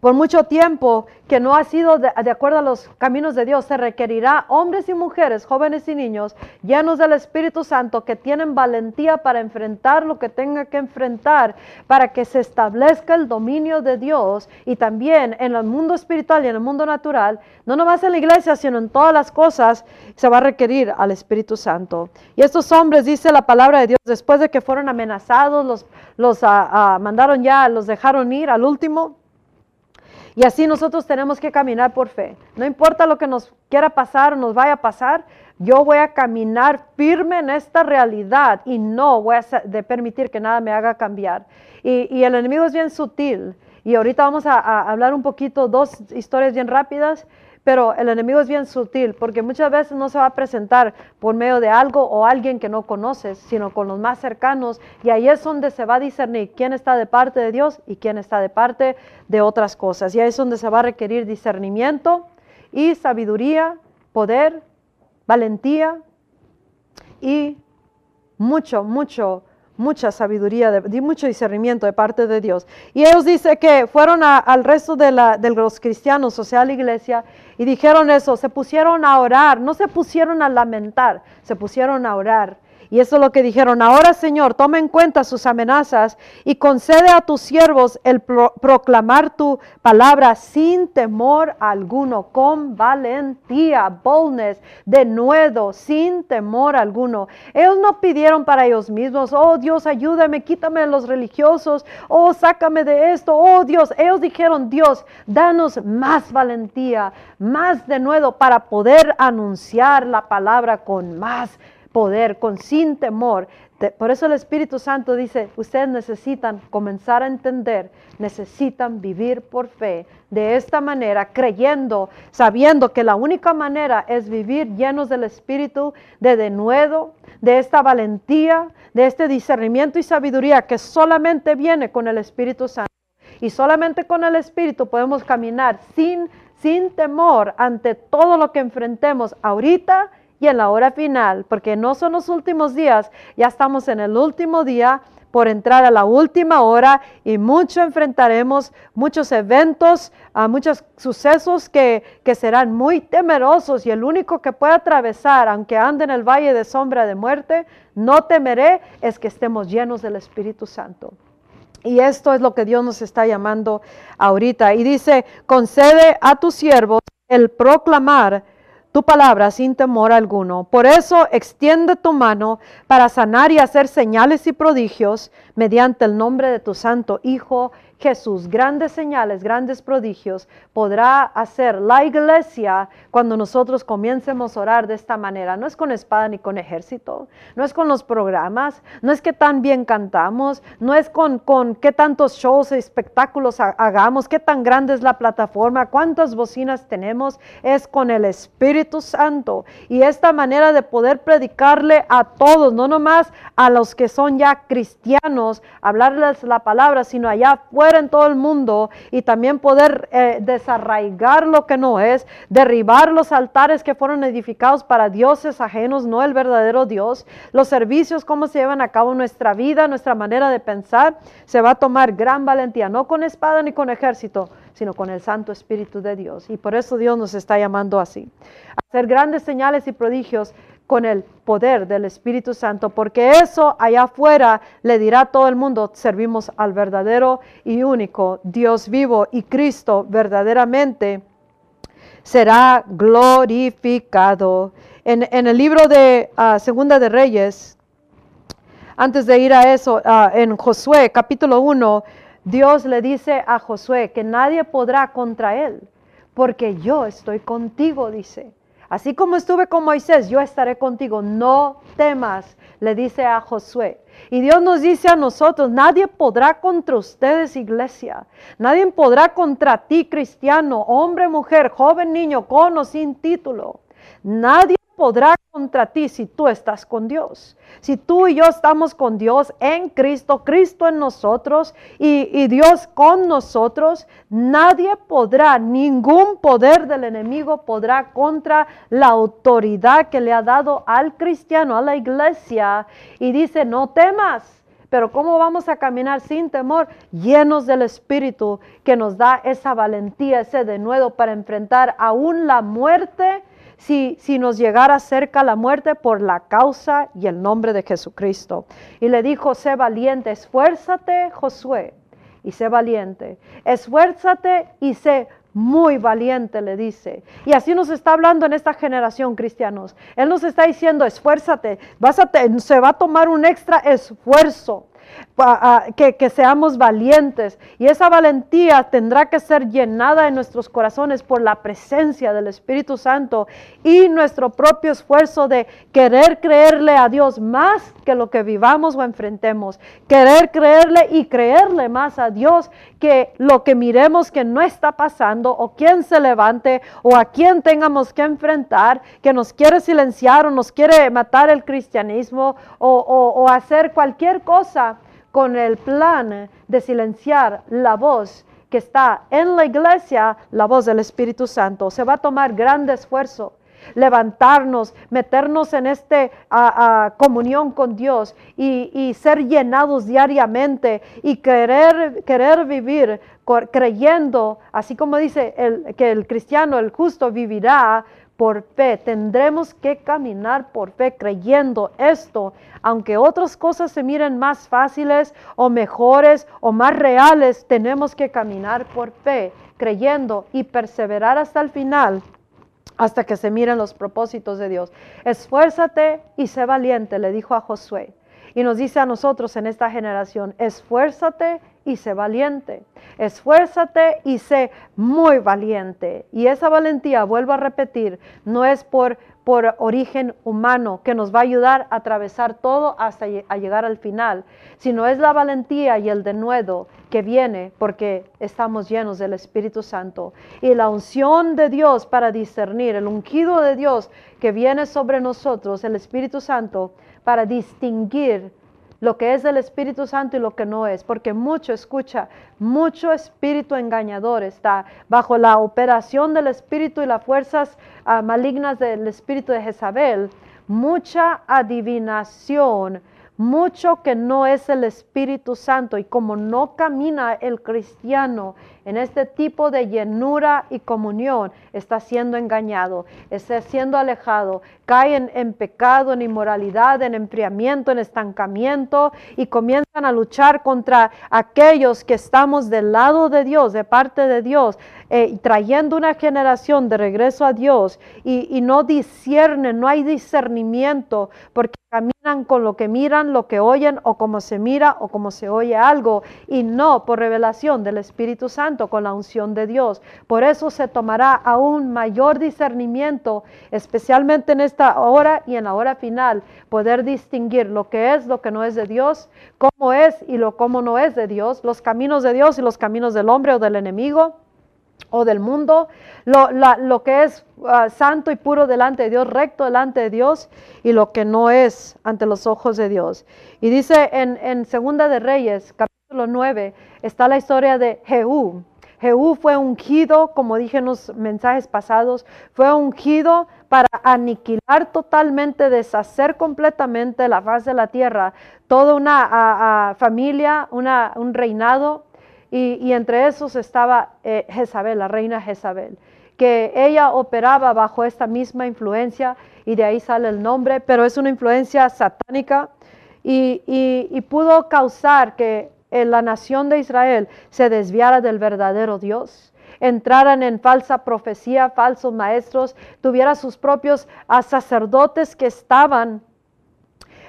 por mucho tiempo que no ha sido de, acuerdo a los caminos de Dios, se requerirá hombres y mujeres, jóvenes y niños, llenos del Espíritu Santo, que tienen valentía para enfrentar lo que tenga que enfrentar, para que se establezca el dominio de Dios y también en el mundo espiritual y en el mundo natural, no nomás en la iglesia, sino en todas las cosas, se va a requerir al Espíritu Santo. Y estos hombres, dice la palabra de Dios, después de que fueron amenazados, los, los ah, ah, mandaron ya, los dejaron ir al último y así nosotros tenemos que caminar por fe. No importa lo que nos quiera pasar o nos vaya a pasar, yo voy a caminar firme en esta realidad y no voy a de permitir que nada me haga cambiar. Y, el enemigo es bien sutil. Y ahorita vamos a hablar un poquito, dos historias bien rápidas pero el enemigo es bien sutil porque muchas veces no se va a presentar por medio de algo o alguien que no conoces, sino con los más cercanos. Y ahí es donde se va a discernir quién está de parte de Dios y quién está de parte de otras cosas. Y ahí es donde se va a requerir discernimiento y sabiduría, poder, valentía y mucho, mucho mucha sabiduría, de, mucho discernimiento de parte de Dios. Y ellos dicen que fueron al resto de, de, los cristianos, o sea, a la iglesia, y dijeron eso, se pusieron a orar, no se pusieron a lamentar, se pusieron a orar. Y eso es lo que dijeron. Ahora, Señor, toma en cuenta sus amenazas y concede a tus siervos el proclamar tu palabra sin temor alguno, con valentía, boldness, de nuevo, sin temor alguno. Ellos no pidieron para ellos mismos, oh Dios, ayúdame, quítame de los religiosos, oh, sácame de esto, oh Dios. Ellos dijeron, Dios, danos más valentía, más de nuevo para poder anunciar la palabra con más poder, con sin temor. Por eso el Espíritu Santo dice, ustedes necesitan comenzar a entender, necesitan vivir por fe, de esta manera, creyendo, sabiendo que la única manera es vivir llenos del Espíritu, de denuedo, de esta valentía, de este discernimiento y sabiduría que solamente viene con el Espíritu Santo. Y solamente con el Espíritu podemos caminar sin, sin temor ante todo lo que enfrentemos ahorita y en la hora final, porque no son los últimos días, ya estamos en el último día por entrar a la última hora y mucho enfrentaremos, muchos eventos, a muchos sucesos que, que, serán muy temerosos y el único que puede atravesar, aunque ande en el valle de sombra de muerte, no temeré, es que estemos llenos del Espíritu Santo. Y esto es lo que Dios nos está llamando ahorita. Y dice, concede a tus siervos el proclamar tu palabra sin temor alguno. Por eso extiende tu mano para sanar y hacer señales y prodigios mediante el nombre de tu santo Hijo Jesús, grandes señales, grandes prodigios, podrá hacer la iglesia cuando nosotros comiencemos a orar de esta manera. No es con espada ni con ejército, no es con los programas, no es que tan bien cantamos, no es con, con qué tantos shows y espectáculos hagamos, qué tan grande es la plataforma, cuántas bocinas tenemos, es con el Espíritu Santo. Y esta manera de poder predicarle a todos, no nomás a los que son ya cristianos, hablarles la palabra, sino allá afuera en todo el mundo y también poder eh, desarraigar lo que no es, derribar los altares que fueron edificados para dioses ajenos, no el verdadero Dios, los servicios, cómo se llevan a cabo nuestra vida, nuestra manera de pensar, se va a tomar gran valentía, no con espada ni con ejército, sino con el Santo Espíritu de Dios. Y por eso Dios nos está llamando así. Hacer grandes señales y prodigios con el poder del Espíritu Santo, porque eso allá afuera le dirá a todo el mundo, servimos al verdadero y único Dios vivo y Cristo verdaderamente será glorificado. En, el libro de ah, Segunda de Reyes, antes de ir a eso, ah, en Josué capítulo 1, Dios le dice a Josué que nadie podrá contra él, porque yo estoy contigo, dice. Así como estuve con Moisés, yo estaré contigo. No temas, le dice a Josué. Y Dios nos dice a nosotros, nadie podrá contra ustedes, iglesia. Nadie podrá contra ti, cristiano, hombre, mujer, joven, niño, con o sin título. Nadie podrá contra ti si tú estás con Dios. Si tú y yo estamos con Dios en Cristo, Cristo en nosotros y, Dios con nosotros, nadie podrá, ningún poder del enemigo podrá contra la autoridad que le ha dado al cristiano, a la iglesia. Y dice, no temas. Pero ¿cómo vamos a caminar sin temor, llenos del Espíritu que nos da esa valentía, ese denuedo para enfrentar aún la muerte? Si, si nos llegara cerca la muerte por la causa y el nombre de Jesucristo. Y le dijo, sé valiente, esfuérzate, Josué, y sé valiente. Esfuérzate y sé muy valiente, le dice. Y así nos está hablando en esta generación, cristianos. Él nos está diciendo, esfuérzate, vas a se va a tomar un extra esfuerzo que, seamos valientes. Y esa valentía tendrá que ser llenada en nuestros corazones por la presencia del Espíritu Santo y nuestro propio esfuerzo de querer creerle a Dios más que lo que vivamos o enfrentemos. Querer creerle y creerle más a Dios que lo que miremos que no está pasando o quien se levante o a quien tengamos que enfrentar, que nos quiere silenciar o nos quiere matar el cristianismo o hacer cualquier cosa con el plan de silenciar la voz que está en la iglesia, la voz del Espíritu Santo. Se va a tomar gran esfuerzo levantarnos, meternos en esta comunión con Dios y, ser llenados diariamente y querer, querer vivir creyendo, así como dice el, que el cristiano, el justo, vivirá por fe. Tendremos que caminar por fe creyendo esto, aunque otras cosas se miren más fáciles o mejores o más reales, tenemos que caminar por fe creyendo y perseverar hasta el final hasta que se miren los propósitos de Dios. Esfuérzate y sé valiente, le dijo a Josué. Y nos dice a nosotros en esta generación, esfuérzate y sé valiente. Esfuérzate y sé muy valiente. Y esa valentía, vuelvo a repetir, no es por, por origen humano que nos va a ayudar a atravesar todo hasta a llegar al final, sino es la valentía y el denuedo que viene porque estamos llenos del Espíritu Santo. Y la unción de Dios para discernir, el ungido de Dios que viene sobre nosotros, el Espíritu Santo, para distinguir lo que es del Espíritu Santo y lo que no es, porque mucho, escucha, mucho espíritu engañador está bajo la operación del espíritu y las fuerzas ah, malignas del espíritu de Jezabel, mucha adivinación, mucho que no es el Espíritu Santo. Y como no camina el cristiano en este tipo de llenura y comunión, está siendo engañado, está siendo alejado, cae en, pecado, en inmoralidad, en enfriamiento, en estancamiento y comienzan a luchar contra aquellos que estamos del lado de Dios, de parte de Dios, eh, trayendo una generación de regreso a Dios y, y no disciernen, no hay discernimiento porque caminan con lo que miran, lo que oyen o como se mira o como se oye algo y no por revelación del Espíritu Santo con la unción de Dios. Por eso se tomará aún mayor discernimiento, especialmente en esta hora y en la hora final, poder distinguir lo que es, lo que no es de Dios, cómo es y lo cómo no es de Dios, los caminos de Dios y los caminos del hombre o del enemigo o del mundo, lo, lo que es ah, santo y puro delante de Dios, recto delante de Dios, y lo que no es ante los ojos de Dios. Y dice en, en Segunda de Reyes, capítulo 9, está la historia de Jehú. Jehú fue ungido, como dije en los mensajes pasados, fue ungido para aniquilar totalmente, deshacer completamente la faz de la tierra, toda una familia, una, un reinado, y, entre esos estaba eh, Jezabel, la reina Jezabel, que ella operaba bajo esta misma influencia, y de ahí sale el nombre, pero es una influencia satánica, y pudo causar que la nación de Israel se desviara del verdadero Dios, entraran en falsa profecía, falsos maestros, tuviera sus propios ah, sacerdotes que estaban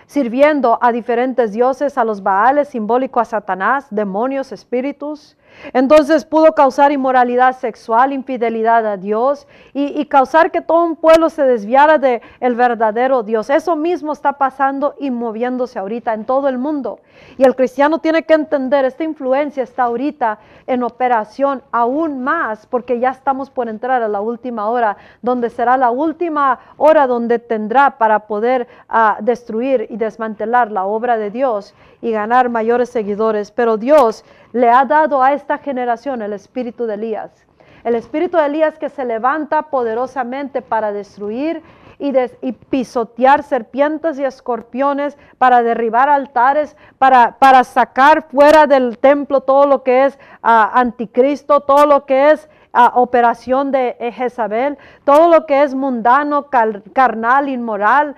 sirviendo a diferentes dioses, a los Baales, simbólico a Satanás, demonios, espíritus. Entonces pudo causar inmoralidad sexual, infidelidad a Dios y, causar que todo un pueblo se desviara del el verdadero Dios. Eso mismo está pasando y moviéndose ahorita en todo el mundo. Y el cristiano tiene que entender, esta influencia está ahorita en operación aún más porque ya estamos por entrar a la última hora, donde será la última hora donde tendrá para poder ah, destruir y desmantelar la obra de Dios y ganar mayores seguidores. Pero Dios le ha dado a esta generación el espíritu de Elías. El espíritu de Elías que se levanta poderosamente para destruir y, pisotear serpientes y escorpiones, para derribar altares, para, sacar fuera del templo todo lo que es ah, anticristo, todo lo que es operación de Jezabel, todo lo que es mundano, carnal, inmoral,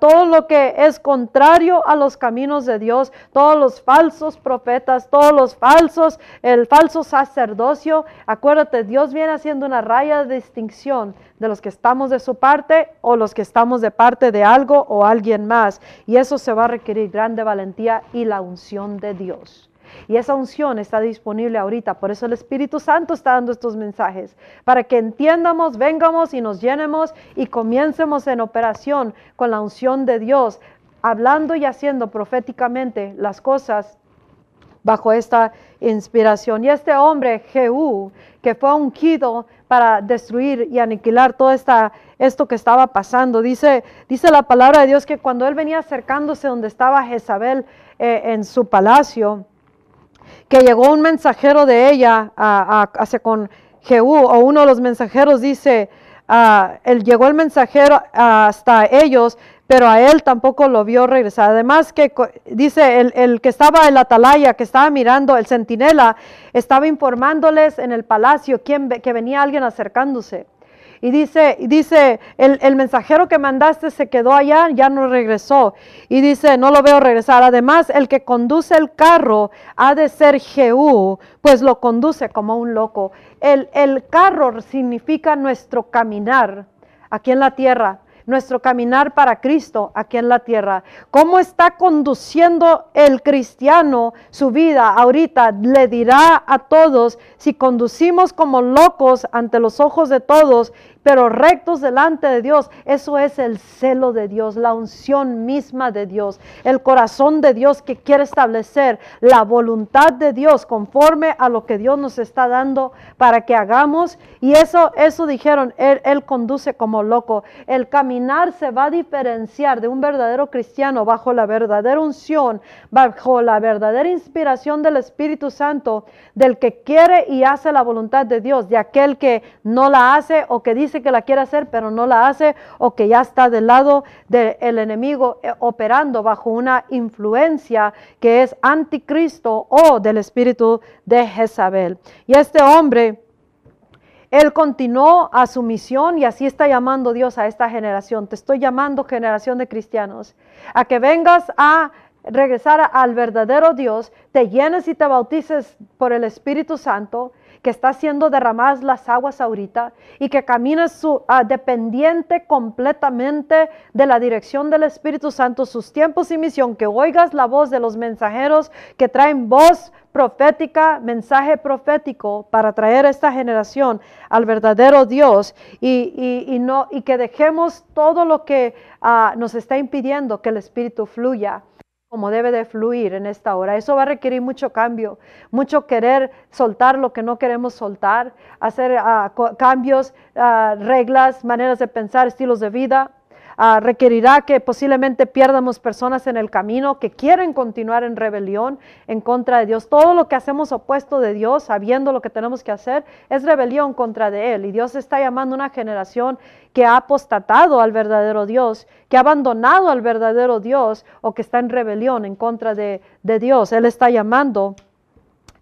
todo lo que es contrario a los caminos de Dios, todos los falsos profetas, todos los falsos, el falso sacerdocio. Acuérdate, Dios viene haciendo una raya de distinción de los que estamos de su parte o los que estamos de parte de algo o alguien más. Y eso se va a requerir grande valentía y la unción de Dios. Y esa unción está disponible ahorita. Por eso el Espíritu Santo está dando estos mensajes. Para que entiendamos, vengamos y nos llenemos y comiencemos en operación con la unción de Dios, hablando y haciendo proféticamente las cosas bajo esta inspiración. Y este hombre, Jehú, que fue ungido para destruir y aniquilar todo esta, esto que estaba pasando, dice, dice la palabra de Dios que cuando él venía acercándose donde estaba Jezabel eh, en su palacio, que llegó un mensajero de ella hacia con Jehú, o uno de los mensajeros dice, él, llegó el mensajero hasta ellos, pero a él tampoco lo vio regresar. Además que dice el, el, que estaba en la atalaya, que estaba mirando, el centinela, estaba informándoles en el palacio quién, que venía alguien acercándose. Y dice, dice el, el, mensajero que mandaste se quedó allá, ya no regresó. Y dice, no lo veo regresar. Además, el que conduce el carro ha de ser Jehú, pues lo conduce como un loco. El, el carro significa nuestro caminar aquí en la tierra nuestro caminar para Cristo aquí en la tierra. ¿Cómo está conduciendo el cristiano su vida ahorita? Le dirá a todos, si conducimos como locos ante los ojos de todos pero rectos delante de Dios. Eso es el celo de Dios, la unción misma de Dios, el corazón de Dios que quiere establecer la voluntad de Dios conforme a lo que Dios nos está dando para que hagamos. Y eso, eso dijeron, él, él conduce como loco. El caminar se va a diferenciar de un verdadero cristiano bajo la verdadera unción, bajo la verdadera inspiración del Espíritu Santo, del que quiere y hace la voluntad de Dios, de aquel que no la hace o que dice que la quiere hacer, pero no la hace, o que ya está del lado del enemigo eh, operando bajo una influencia que es anticristo o del espíritu de Jezabel. Y este hombre... Él continuó a su misión y así está llamando Dios a esta generación. Te estoy llamando generación de cristianos, a que vengas a regresar al verdadero Dios, te llenes y te bautices por el Espíritu Santo que está haciendo derramadas las aguas ahorita y que camina su, ah, dependiente completamente de la dirección del Espíritu Santo, sus tiempos y misión, que oigas la voz de los mensajeros que traen voz profética, mensaje profético para traer a esta generación al verdadero Dios y, no, y que dejemos todo lo que ah, nos está impidiendo que el Espíritu fluya como debe de fluir en esta hora. Eso va a requerir mucho cambio, mucho querer soltar lo que no queremos soltar, hacer ah, cambios, ah, reglas, maneras de pensar, estilos de vida. Ah, requerirá que posiblemente pierdamos personas en el camino que quieren continuar en rebelión en contra de Dios. Todo lo que hacemos opuesto de Dios, sabiendo lo que tenemos que hacer, es rebelión contra de Él. Y Dios está llamando a una generación que ha apostatado al verdadero Dios, que ha abandonado al verdadero Dios o que está en rebelión en contra de, de Dios. Él está llamando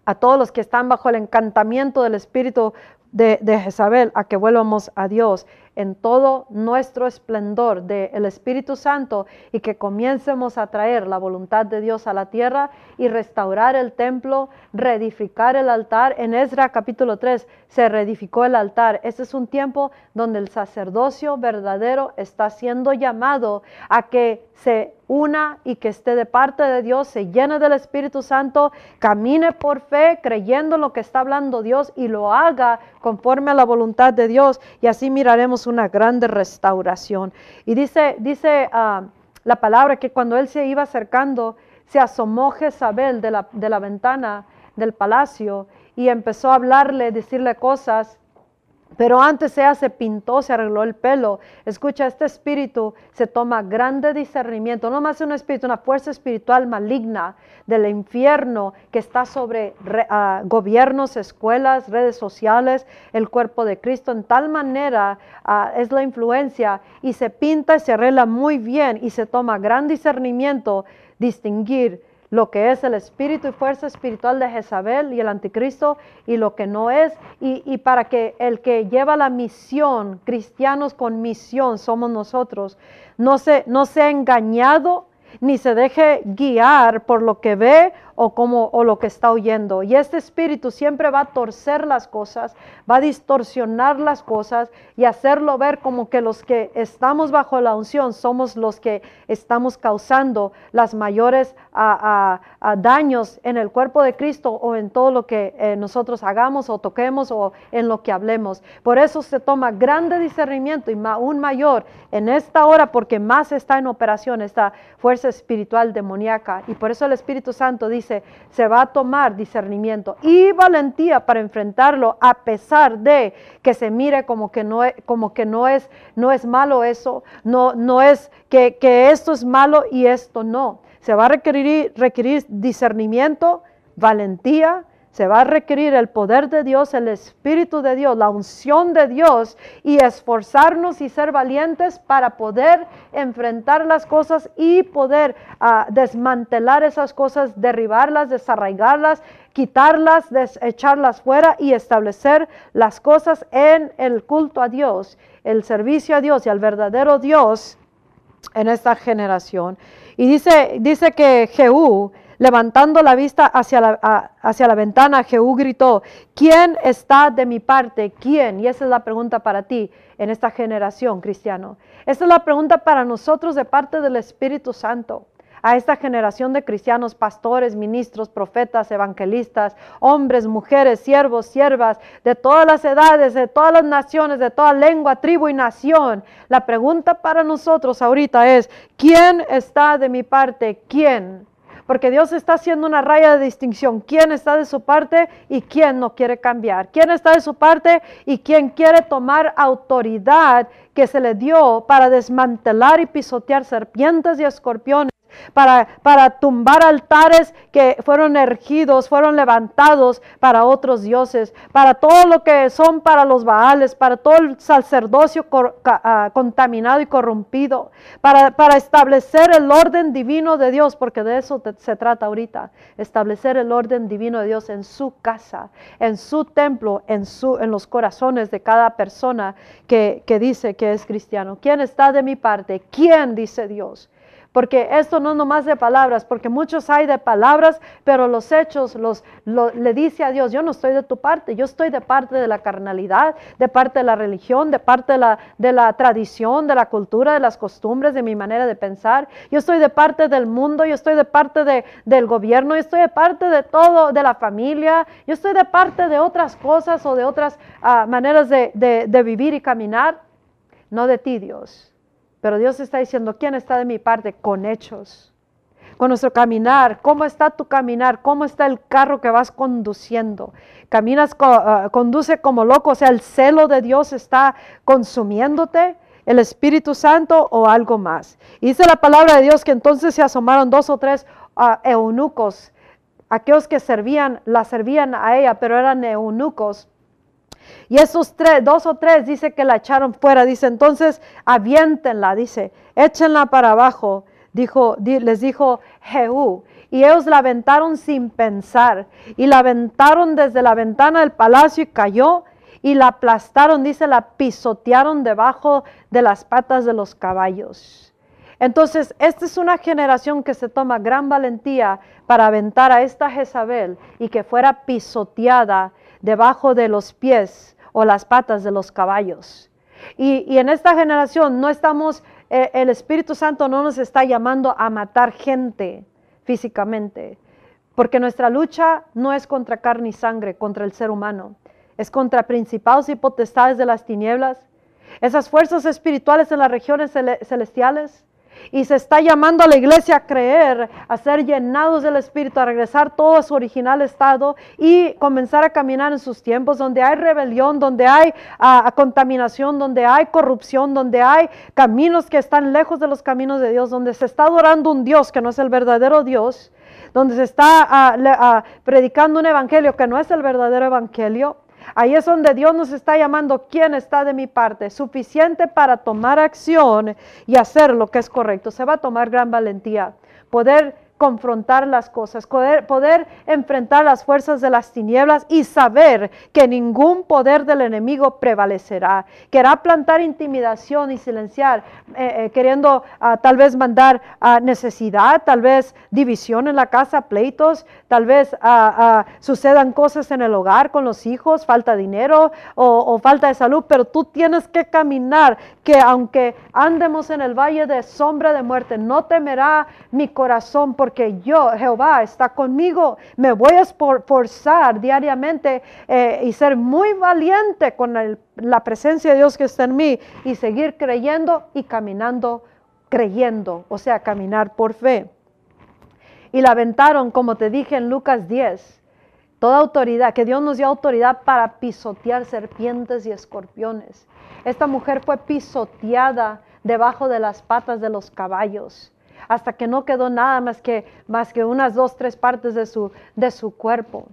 a todos los que están bajo el encantamiento del Espíritu de, de Jezabel a que vuelvamos a Dios en todo nuestro esplendor del Espíritu Santo y que comiencemos a traer la voluntad de Dios a la tierra y restaurar el templo, reedificar el altar. En Ezra capítulo 3 se reedificó el altar. Este es un tiempo donde el sacerdocio verdadero está siendo llamado a que se una y que esté de parte de Dios, se llene del Espíritu Santo, camine por fe, creyendo lo que está hablando Dios y lo haga conforme a la voluntad de Dios. Y así miraremos una grande restauración. Y dice, dice ah, la palabra que cuando él se iba acercando, se asomó Jezabel de la, de la ventana del palacio y empezó a hablarle, decirle cosas pero antes ella se pintó, se arregló el pelo. Escucha, este espíritu se toma grande discernimiento, no más un espíritu, una fuerza espiritual maligna del infierno que está sobre ah, gobiernos, escuelas, redes sociales, el cuerpo de Cristo. En tal manera ah, es la influencia y se pinta y se arregla muy bien y se toma gran discernimiento distinguir lo que es el espíritu y fuerza espiritual de Jezabel y el anticristo y lo que no es, y, para que el que lleva la misión, cristianos con misión somos nosotros, no, se, no sea engañado ni se deje guiar por lo que ve o, como, o lo que está oyendo. Y este espíritu siempre va a torcer las cosas, va a distorsionar las cosas y hacerlo ver como que los que estamos bajo la unción somos los que estamos causando las mayores daños en el cuerpo de Cristo o en todo lo que eh, nosotros hagamos o toquemos o en lo que hablemos. Por eso se toma grande discernimiento y aún mayor en esta hora porque más está en operación esta fuerza espiritual demoníaca. Y por eso el Espíritu Santo dice, se va a tomar discernimiento y valentía para enfrentarlo a pesar de que se mire como que no, es, como que no, es, no es malo eso, no, no es que, esto es malo y esto no. Se va a requerir, requerir discernimiento, valentía, se va a requerir el poder de Dios, el Espíritu de Dios, la unción de Dios y esforzarnos y ser valientes para poder enfrentar las cosas y poder ah, desmantelar esas cosas, derribarlas, desarraigarlas, quitarlas, desecharlas fuera y establecer las cosas en el culto a Dios, el servicio a Dios y al verdadero Dios en esta generación. Y dice, dice que Jehú, levantando la vista hacia la, hacia la ventana, Jehú gritó, ¿quién está de mi parte? ¿Quién? Y esa es la pregunta para ti en esta generación, cristiano. Esta es la pregunta para nosotros de parte del Espíritu Santo a esta generación de cristianos, pastores, ministros, profetas, evangelistas, hombres, mujeres, siervos, siervas, de todas las edades, de todas las naciones, de toda lengua, tribu y nación. La pregunta para nosotros ahorita es, ¿quién está de mi parte? ¿Quién? Porque Dios está haciendo una raya de distinción. ¿Quién está de su parte y quién no quiere cambiar? ¿Quién está de su parte y quién quiere tomar autoridad que se le dio para desmantelar y pisotear serpientes y escorpiones? Para, para tumbar altares que fueron ergidos, fueron levantados para otros dioses, para todo lo que son para los baales, para todo el sacerdocio ah, contaminado y corrompido, para, para, establecer el orden divino de Dios, porque de eso se trata ahorita, establecer el orden divino de Dios en su casa, en su templo, en, su, en los corazones de cada persona que, que dice que es cristiano. ¿Quién está de mi parte? ¿Quién dice Dios? Porque esto no es nomás de palabras, porque muchos hay de palabras, pero los hechos los, le dice a Dios, yo no estoy de tu parte, yo estoy de parte de la carnalidad, de parte de la religión, de parte de la, tradición, de la cultura, de las costumbres, de mi manera de pensar, yo estoy de parte del mundo, yo estoy de parte de, del gobierno, yo estoy de parte de todo, de la familia, yo estoy de parte de otras cosas o de otras ah, maneras de, de vivir y caminar, no de ti Dios. Pero Dios está diciendo, ¿quién está de mi parte? Con hechos. Con nuestro caminar, ¿cómo está tu caminar? ¿Cómo está el carro que vas conduciendo? ¿Caminas, ah, conduce como loco? O sea, el celo de Dios está consumiéndote, el Espíritu Santo o algo más. Y dice la palabra de Dios que entonces se asomaron dos o tres uh, eunucos, aquellos que servían, la servían a ella, pero eran eunucos y esos tres, dos o tres, dice que la echaron fuera. Dice, entonces aviéntenla, dice, échenla para abajo. Dijo, les dijo Jehú. Y ellos la aventaron sin pensar. Y la aventaron desde la ventana del palacio y cayó. Y la aplastaron, dice, la pisotearon debajo de las patas de los caballos. Entonces, esta es una generación que se toma gran valentía para aventar a esta Jezabel y que fuera pisoteada debajo de los pies o las patas de los caballos. Y, en esta generación no estamos, eh, el Espíritu Santo no nos está llamando a matar gente físicamente, porque nuestra lucha no es contra carne y sangre, contra el ser humano, es contra principados y potestades de las tinieblas, esas fuerzas espirituales en las regiones celestiales, y se está llamando a la iglesia a creer, a ser llenados del Espíritu, a regresar todo a su original estado y comenzar a caminar en sus tiempos donde hay rebelión, donde hay ah, contaminación, donde hay corrupción, donde hay caminos que están lejos de los caminos de Dios, donde se está adorando un Dios que no es el verdadero Dios, donde se está ah, ah, predicando un evangelio que no es el verdadero evangelio. Ahí es donde Dios nos está llamando, ¿quién está de mi parte? Suficiente para tomar acción y hacer lo que es correcto. Se va a tomar gran valentía. Poder confrontar las cosas, poder, poder, enfrentar las fuerzas de las tinieblas y saber que ningún poder del enemigo prevalecerá. Querrá plantar intimidación y silenciar, eh, eh, queriendo ah, tal vez mandar a necesidad, tal vez división en la casa, pleitos, tal vez ah, sucedan cosas en el hogar con los hijos, falta dinero o, o falta de salud, pero tú tienes que caminar, que aunque andemos en el valle de sombra de muerte, no temerá mi corazón porque yo, Jehová, está conmigo. Me voy a esforzar diariamente eh, y ser muy valiente con la presencia de Dios que está en mí y seguir creyendo y caminando creyendo, o sea, caminar por fe. Y la aventaron, como te dije en Lucas 10, toda autoridad, que Dios nos dio autoridad para pisotear serpientes y escorpiones. Esta mujer fue pisoteada debajo de las patas de los caballos hasta que no quedó nada más que, más que unas dos, tres partes de su, de su cuerpo.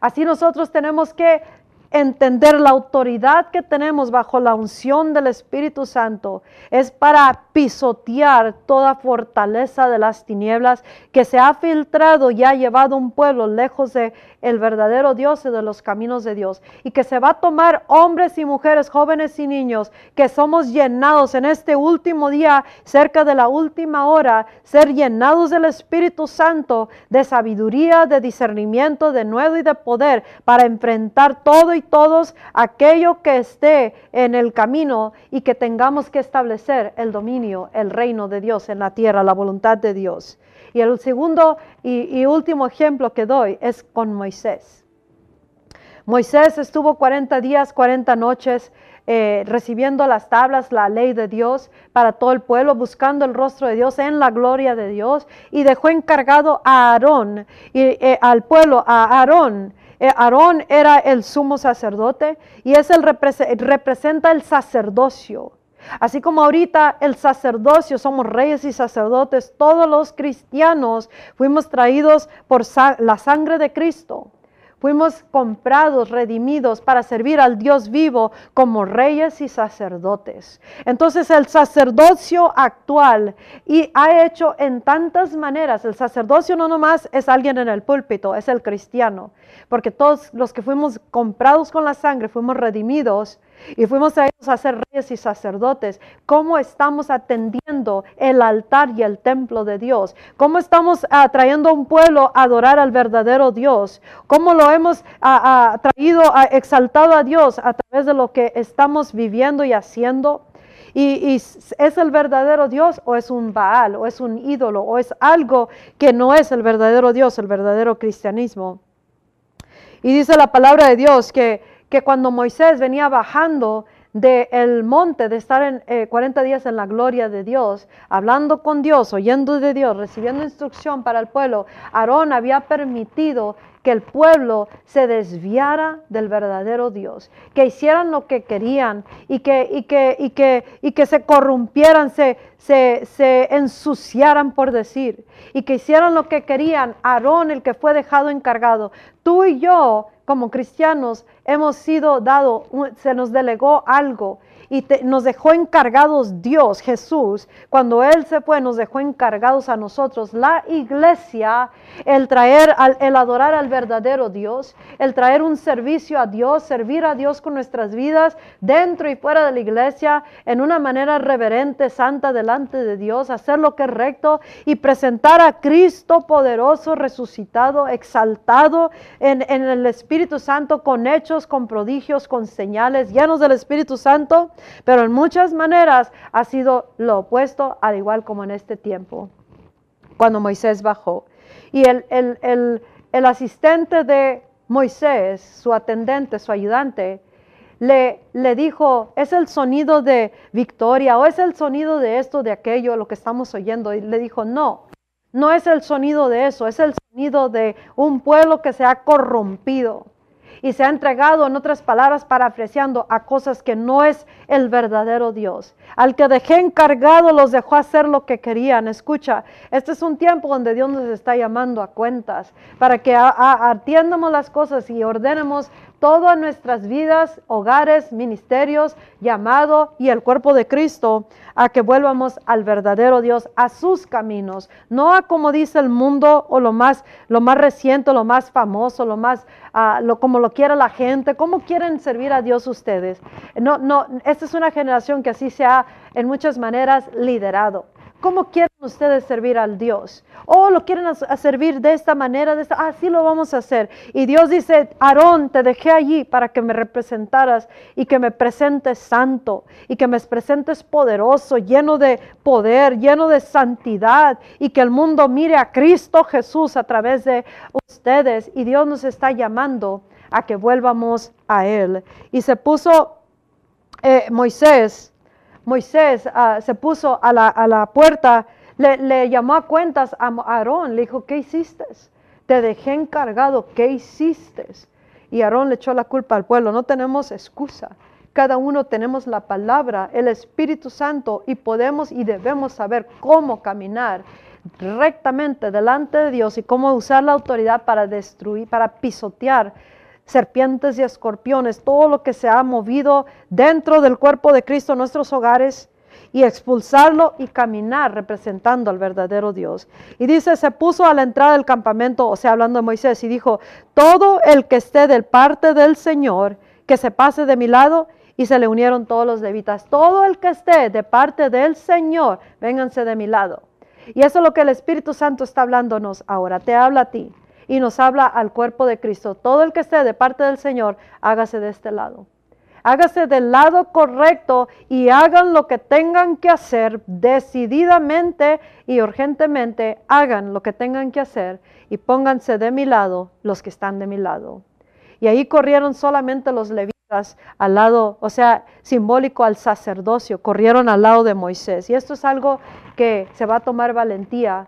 Así nosotros tenemos que entender la autoridad que tenemos bajo la unción del Espíritu Santo es para pisotear toda fortaleza de las tinieblas que se ha filtrado y ha llevado un pueblo lejos de el verdadero Dios y de los caminos de Dios y que se va a tomar hombres y mujeres, jóvenes y niños que somos llenados en este último día, cerca de la última hora, ser llenados del Espíritu Santo de sabiduría, de discernimiento, de nuevo y de poder para enfrentar todo y todos aquello que esté en el camino y que tengamos que establecer el dominio, el reino de Dios en la tierra, la voluntad de Dios. Y el segundo y, último ejemplo que doy es con Moisés. Moisés estuvo 40 días, 40 noches eh, recibiendo las tablas, la ley de Dios para todo el pueblo, buscando el rostro de Dios en la gloria de Dios y dejó encargado a Aarón y eh, al pueblo, a Aarón, Aarón era el sumo sacerdote y es el representa el sacerdocio. Así como ahorita el sacerdocio, somos reyes y sacerdotes, todos los cristianos fuimos traídos por la sangre de Cristo. Fuimos comprados, redimidos para servir al Dios vivo como reyes y sacerdotes. Entonces el sacerdocio actual y ha hecho en tantas maneras, el sacerdocio no nomás es alguien en el púlpito, es el cristiano, porque todos los que fuimos comprados con la sangre, fuimos redimidos y fuimos traídos a ser reyes y sacerdotes. ¿Cómo estamos atendiendo el altar y el templo de Dios? ¿Cómo estamos trayendo a un pueblo a adorar al verdadero Dios? ¿Cómo lo hemos traído, exaltado a Dios a través de lo que estamos viviendo y haciendo? Y, es el verdadero Dios o es un Baal o es un ídolo o es algo que no es el verdadero Dios, el verdadero cristianismo. Y dice la palabra de Dios que que cuando Moisés venía bajando del monte, de estar en 40 eh, días en la gloria de Dios, hablando con Dios, oyendo de Dios, recibiendo instrucción para el pueblo, Aarón había permitido que el pueblo se desviara del verdadero Dios, que hicieran lo que querían y que, y que, y que, y que se corrompieran, se, se, se, ensuciaran por decir, y que hicieran lo que querían. Aarón, el que fue dejado encargado, tú y yo como cristianos hemos sido dado, se nos delegó algo y nos dejó encargados Dios, Jesús, cuando Él se fue, nos dejó encargados a nosotros, la iglesia, el traer, el adorar al verdadero Dios, el traer un servicio a Dios, servir a Dios con nuestras vidas dentro y fuera de la iglesia, en una manera reverente, santa, delante de Dios, hacer lo que es recto y presentar a Cristo poderoso, resucitado, exaltado en, en el Espíritu Santo con hechos, con prodigios, con señales, llenos del Espíritu Santo pero en muchas maneras ha sido lo opuesto, al igual como en este tiempo, cuando Moisés bajó. Y el, el, asistente de Moisés, su atendente, su ayudante, le, le, dijo, es el sonido de victoria o es el sonido de esto, de aquello, lo que estamos oyendo. Y le dijo, no, no es el sonido de eso, es el sonido de un pueblo que se ha corrompido y se ha entregado, en otras palabras, parafraseando a cosas que no es el verdadero Dios. Al que dejé encargado los dejó hacer lo que querían. Escucha, este es un tiempo donde Dios nos está llamando a cuentas para que atiendamos las cosas y ordenemos todas nuestras vidas, hogares, ministerios, llamado y el cuerpo de Cristo a que vuelvamos al verdadero Dios, a sus caminos, no a como dice el mundo o lo más, lo más reciente, lo más famoso, lo más, lo, como lo quiere la gente, cómo quieren servir a Dios ustedes. No, no, esta es una generación que así se ha en muchas maneras liderado. ¿Cómo quieren ustedes servir al Dios? ¿O lo quieren servir de esta manera? De esta, así lo vamos a hacer. Y Dios dice, Aarón, te dejé allí para que me representaras y que me presentes santo y que me presentes poderoso, lleno de poder, lleno de santidad y que el mundo mire a Cristo Jesús a través de ustedes. Y Dios nos está llamando a que vuelvamos a Él. Y se puso eh, Moisés Moisés ah, se puso a la, puerta, le, llamó a cuentas a Aarón, le dijo, ¿qué hiciste? Te dejé encargado, ¿qué hiciste? Y Aarón le echó la culpa al pueblo, no tenemos excusa. Cada uno tenemos la palabra, el Espíritu Santo y podemos y debemos saber cómo caminar rectamente delante de Dios y cómo usar la autoridad para destruir, para pisotear serpientes y escorpiones, todo lo que se ha movido dentro del cuerpo de Cristo en nuestros hogares y expulsarlo y caminar representando al verdadero Dios. Y dice, se puso a la entrada del campamento, o sea, hablando de Moisés, y dijo, todo el que esté del parte del Señor, que se pase de mi lado, y se le unieron todos los levitas. Todo el que esté de parte del Señor, vénganse de mi lado. Y eso es lo que el Espíritu Santo está hablándonos ahora. Te habla a ti y nos habla al cuerpo de Cristo. Todo el que esté de parte del Señor, hágase de este lado. Hágase del lado correcto y hagan lo que tengan que hacer decididamente y urgentemente. Hagan lo que tengan que hacer y pónganse de mi lado los que están de mi lado. Y ahí corrieron solamente los levitas al lado, o sea, simbólico al sacerdocio, corrieron al lado de Moisés. Y esto es algo que se va a tomar valentía,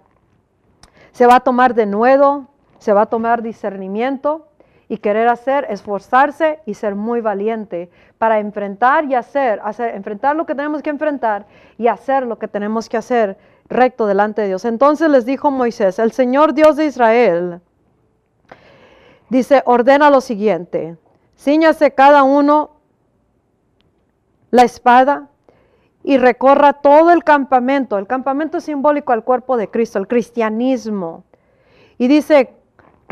se va a tomar de nuevo, se va a tomar discernimiento y querer hacer, esforzarse y ser muy valiente para enfrentar y hacer, enfrentar lo que tenemos que enfrentar y hacer lo que tenemos que hacer recto delante de Dios. Entonces les dijo Moisés, el Señor Dios de Israel, dice, ordena lo siguiente, Cíñase cada uno la espada y recorra todo el campamento. El campamento simbólico al cuerpo de Cristo, el cristianismo. Y dice,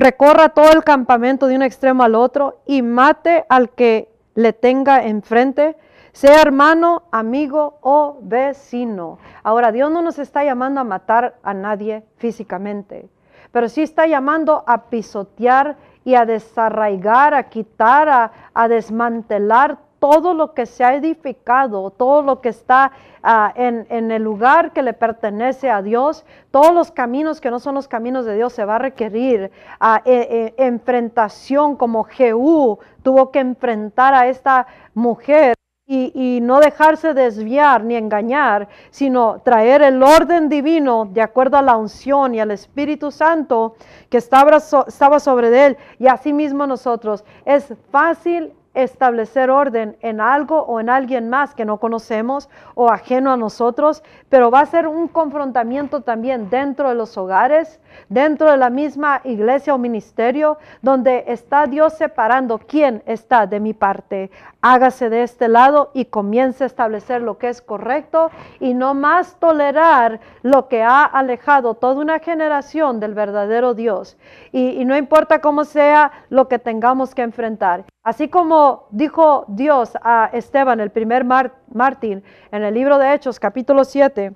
recorra todo el campamento de un extremo al otro y mate al que le tenga enfrente, sea hermano, amigo o vecino. Ahora, Dios no nos está llamando a matar a nadie físicamente, pero sí está llamando a pisotear y a desarraigar, a quitar, a, desmantelar todo lo que se ha edificado, todo lo que está ah, en, el lugar que le pertenece a Dios, todos los caminos que no son los caminos de Dios, se va a requerir a e, e, enfrentación como Jehú tuvo que enfrentar a esta mujer y, no dejarse desviar ni engañar, sino traer el orden divino de acuerdo a la unción y al Espíritu Santo que estaba, estaba sobre él y asimismo nosotros. Es fácil establecer orden en algo o en alguien más que no conocemos o ajeno a nosotros, pero va a ser un confrontamiento también dentro de los hogares, dentro de la misma iglesia o ministerio, donde está Dios separando quién está de mi parte. Hágase de este lado y comience a establecer lo que es correcto y no más tolerar lo que ha alejado toda una generación del verdadero Dios. Y, y no importa cómo sea lo que tengamos que enfrentar. Así como dijo Dios a Esteban, el primer Martín, en el libro de Hechos, capítulo 7,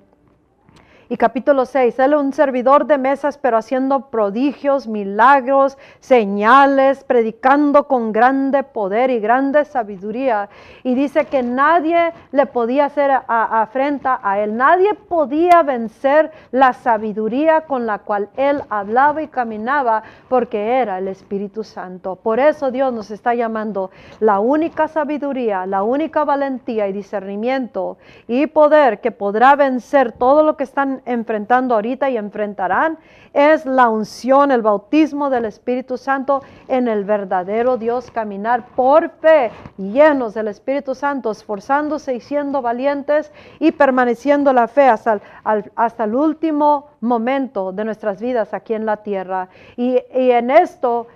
y capítulo 6, él es un servidor de mesas, pero haciendo prodigios, milagros, señales, predicando con grande poder y grande sabiduría. Y dice que nadie le podía hacer afrenta a él, nadie podía vencer la sabiduría con la cual él hablaba y caminaba, porque era el Espíritu Santo. Por eso Dios nos está llamando la única sabiduría, la única valentía y discernimiento y poder que podrá vencer todo lo que están enfrentando ahorita y enfrentarán es la unción, el bautismo del Espíritu Santo en el verdadero Dios, caminar por fe, llenos del Espíritu Santo, esforzándose y siendo valientes y permaneciendo la fe hasta el, último momento de nuestras vidas aquí en la tierra. Y, y en esto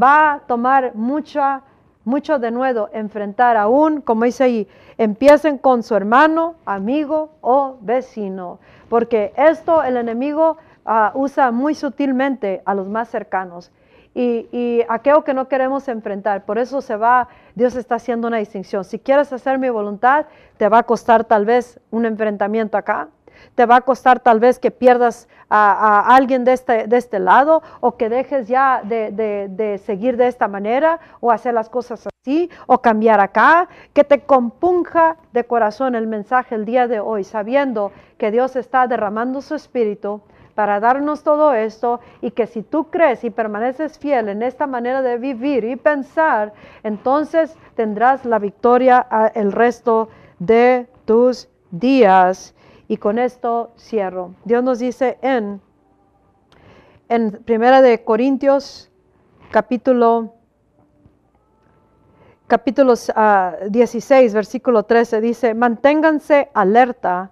va a tomar mucha mucho de nuevo enfrentar aún, como dice ahí, empiecen con su hermano, amigo o vecino, porque esto el enemigo ah, usa muy sutilmente a los más cercanos y, y, aquello que no queremos enfrentar. Por eso se va, Dios está haciendo una distinción. Si quieres hacer mi voluntad, te va a costar tal vez un enfrentamiento acá, te va a costar tal vez que pierdas a, alguien de este, de este lado o que dejes ya de, seguir de esta manera o hacer las cosas así o cambiar acá, que te compunja de corazón el mensaje el día de hoy, sabiendo que Dios está derramando su espíritu para darnos todo esto y que si tú crees y permaneces fiel en esta manera de vivir y pensar, entonces tendrás la victoria el resto de tus días. Y con esto cierro. Dios nos dice en, en Primera de Corintios, capítulo, capítulo 16, versículo 13, dice, manténganse alerta,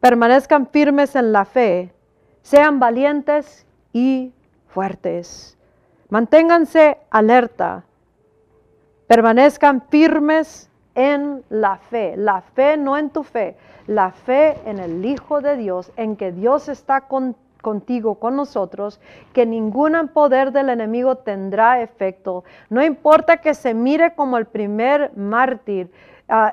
permanezcan firmes en la fe, sean valientes y fuertes. Manténganse alerta, permanezcan firmes en la fe. La fe no en tu fe, la fe en el Hijo de Dios, en que Dios está contigo, con nosotros, que ningún poder del enemigo tendrá efecto. No importa que se mire como el primer mártir,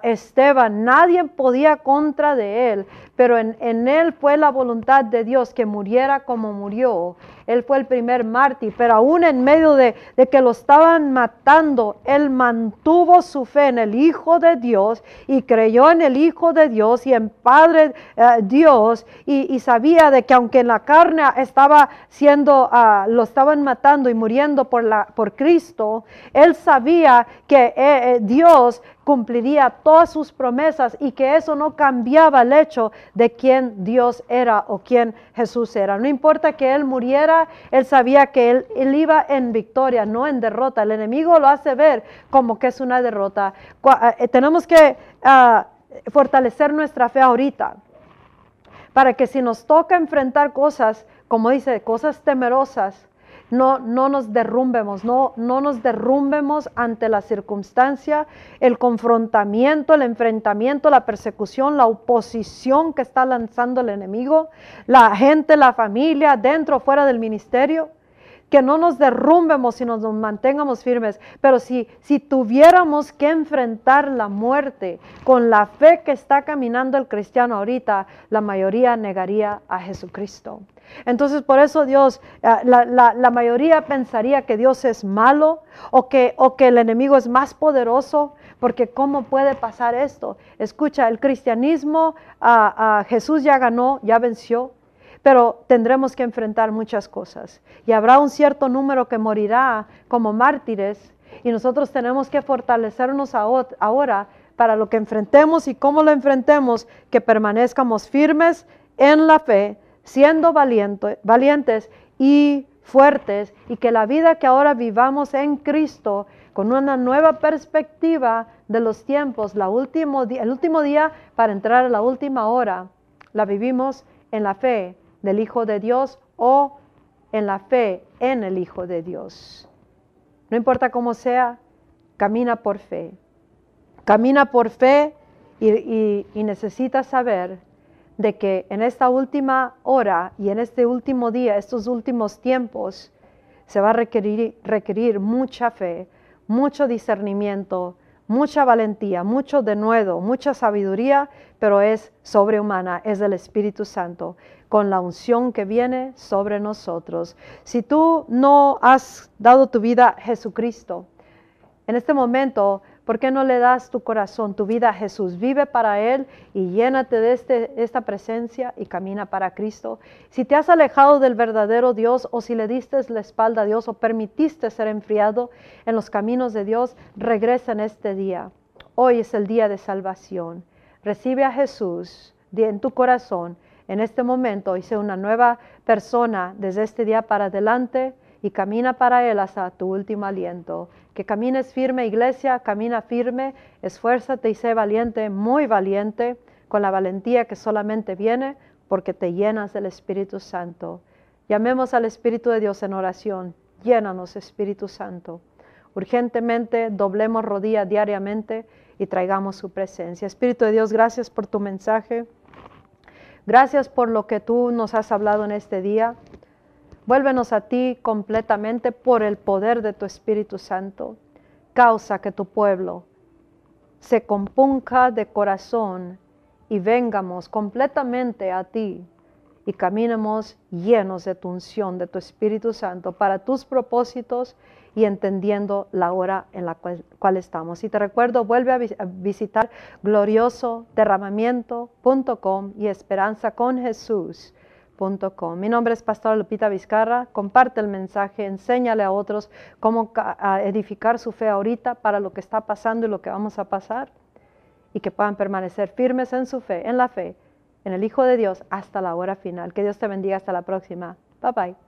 Esteban, nadie podía contra de él, pero en, en, él fue la voluntad de Dios que muriera como murió. Él fue el primer mártir, pero aún en medio de, que lo estaban matando, él mantuvo su fe en el Hijo de Dios y creyó en el Hijo de Dios y en Padre eh, Dios y, sabía de que aunque en la carne estaba siendo, ah, lo estaban matando y muriendo por, por Cristo, él sabía que eh, eh, Dios cumpliría todas sus promesas y que eso no cambiaba el hecho de quién Dios era o quién Jesús era. No importa que él muriera, él sabía que él, iba en victoria, no en derrota. El enemigo lo hace ver como que es una derrota. Eh, tenemos que ah, fortalecer nuestra fe ahorita para que si nos toca enfrentar cosas, como dice, cosas temerosas, no, no nos derrumbemos, no, no nos derrumbemos ante la circunstancia, el confrontamiento, el enfrentamiento, la persecución, la oposición que está lanzando el enemigo, la gente, la familia, dentro fuera del ministerio que no nos derrumbemos y nos mantengamos firmes, pero si, si tuviéramos que enfrentar la muerte con la fe que está caminando el cristiano ahorita, la mayoría negaría a Jesucristo. Entonces por eso Dios, eh, la, mayoría pensaría que Dios es malo o que, o que el enemigo es más poderoso, porque ¿cómo puede pasar esto? Escucha, el cristianismo, a Jesús ya ganó, ya venció, pero tendremos que enfrentar muchas cosas. Y habrá un cierto número que morirá como mártires y nosotros tenemos que fortalecernos ahora para lo que enfrentemos y cómo lo enfrentemos, que permanezcamos firmes en la fe siendo valientes y fuertes y que la vida que ahora vivamos en Cristo con una nueva perspectiva de los tiempos, la último el último día para entrar a la última hora, la vivimos en la fe del Hijo de Dios o en la fe en el Hijo de Dios. No importa cómo sea, camina por fe. Camina por fe y, y, y necesitas saber de que en esta última hora y en este último día, estos últimos tiempos, se va a requerir, requerir mucha fe, mucho discernimiento, mucha valentía, mucho denuedo, mucha sabiduría, pero es sobrehumana, es del Espíritu Santo, con la unción que viene sobre nosotros. Si tú no has dado tu vida a Jesucristo, en este momento ¿Por qué no le das tu corazón, tu vida a Jesús? Vive para Él y llénate de este, esta presencia y camina para Cristo. Si te has alejado del verdadero Dios o si le diste la espalda a Dios o permitiste ser enfriado en los caminos de Dios, regresa en este día. Hoy es el día de salvación. Recibe a Jesús en tu corazón en este momento y sé una nueva persona desde este día para adelante y camina para Él hasta tu último aliento. Que camines firme, iglesia, camina firme, esfuérzate y sé valiente, muy valiente, con la valentía que solamente viene porque te llenas del Espíritu Santo. Llamemos al Espíritu de Dios en oración. Llénanos, Espíritu Santo. Urgentemente doblemos rodilla diariamente y traigamos su presencia. Espíritu de Dios, gracias por tu mensaje. Gracias por lo que tú nos has hablado en este día. Vuélvenos a ti completamente por el poder de tu Espíritu Santo. Causa que tu pueblo se compunca de corazón y vengamos completamente a ti y caminemos llenos de tu unción, de tu Espíritu Santo, para tus propósitos y entendiendo la hora en la cual, estamos. Y te recuerdo, vuelve a visitar gloriosoderramamiento.com y esperanza con Jesús mi nombre es Pastora Lupita Vizcarra. Comparte el mensaje, enséñale a otros cómo edificar su fe ahorita para lo que está pasando y lo que vamos a pasar y que puedan permanecer firmes en su fe, en la fe, en el Hijo de Dios hasta la hora final. Que Dios te bendiga hasta la próxima. Bye bye.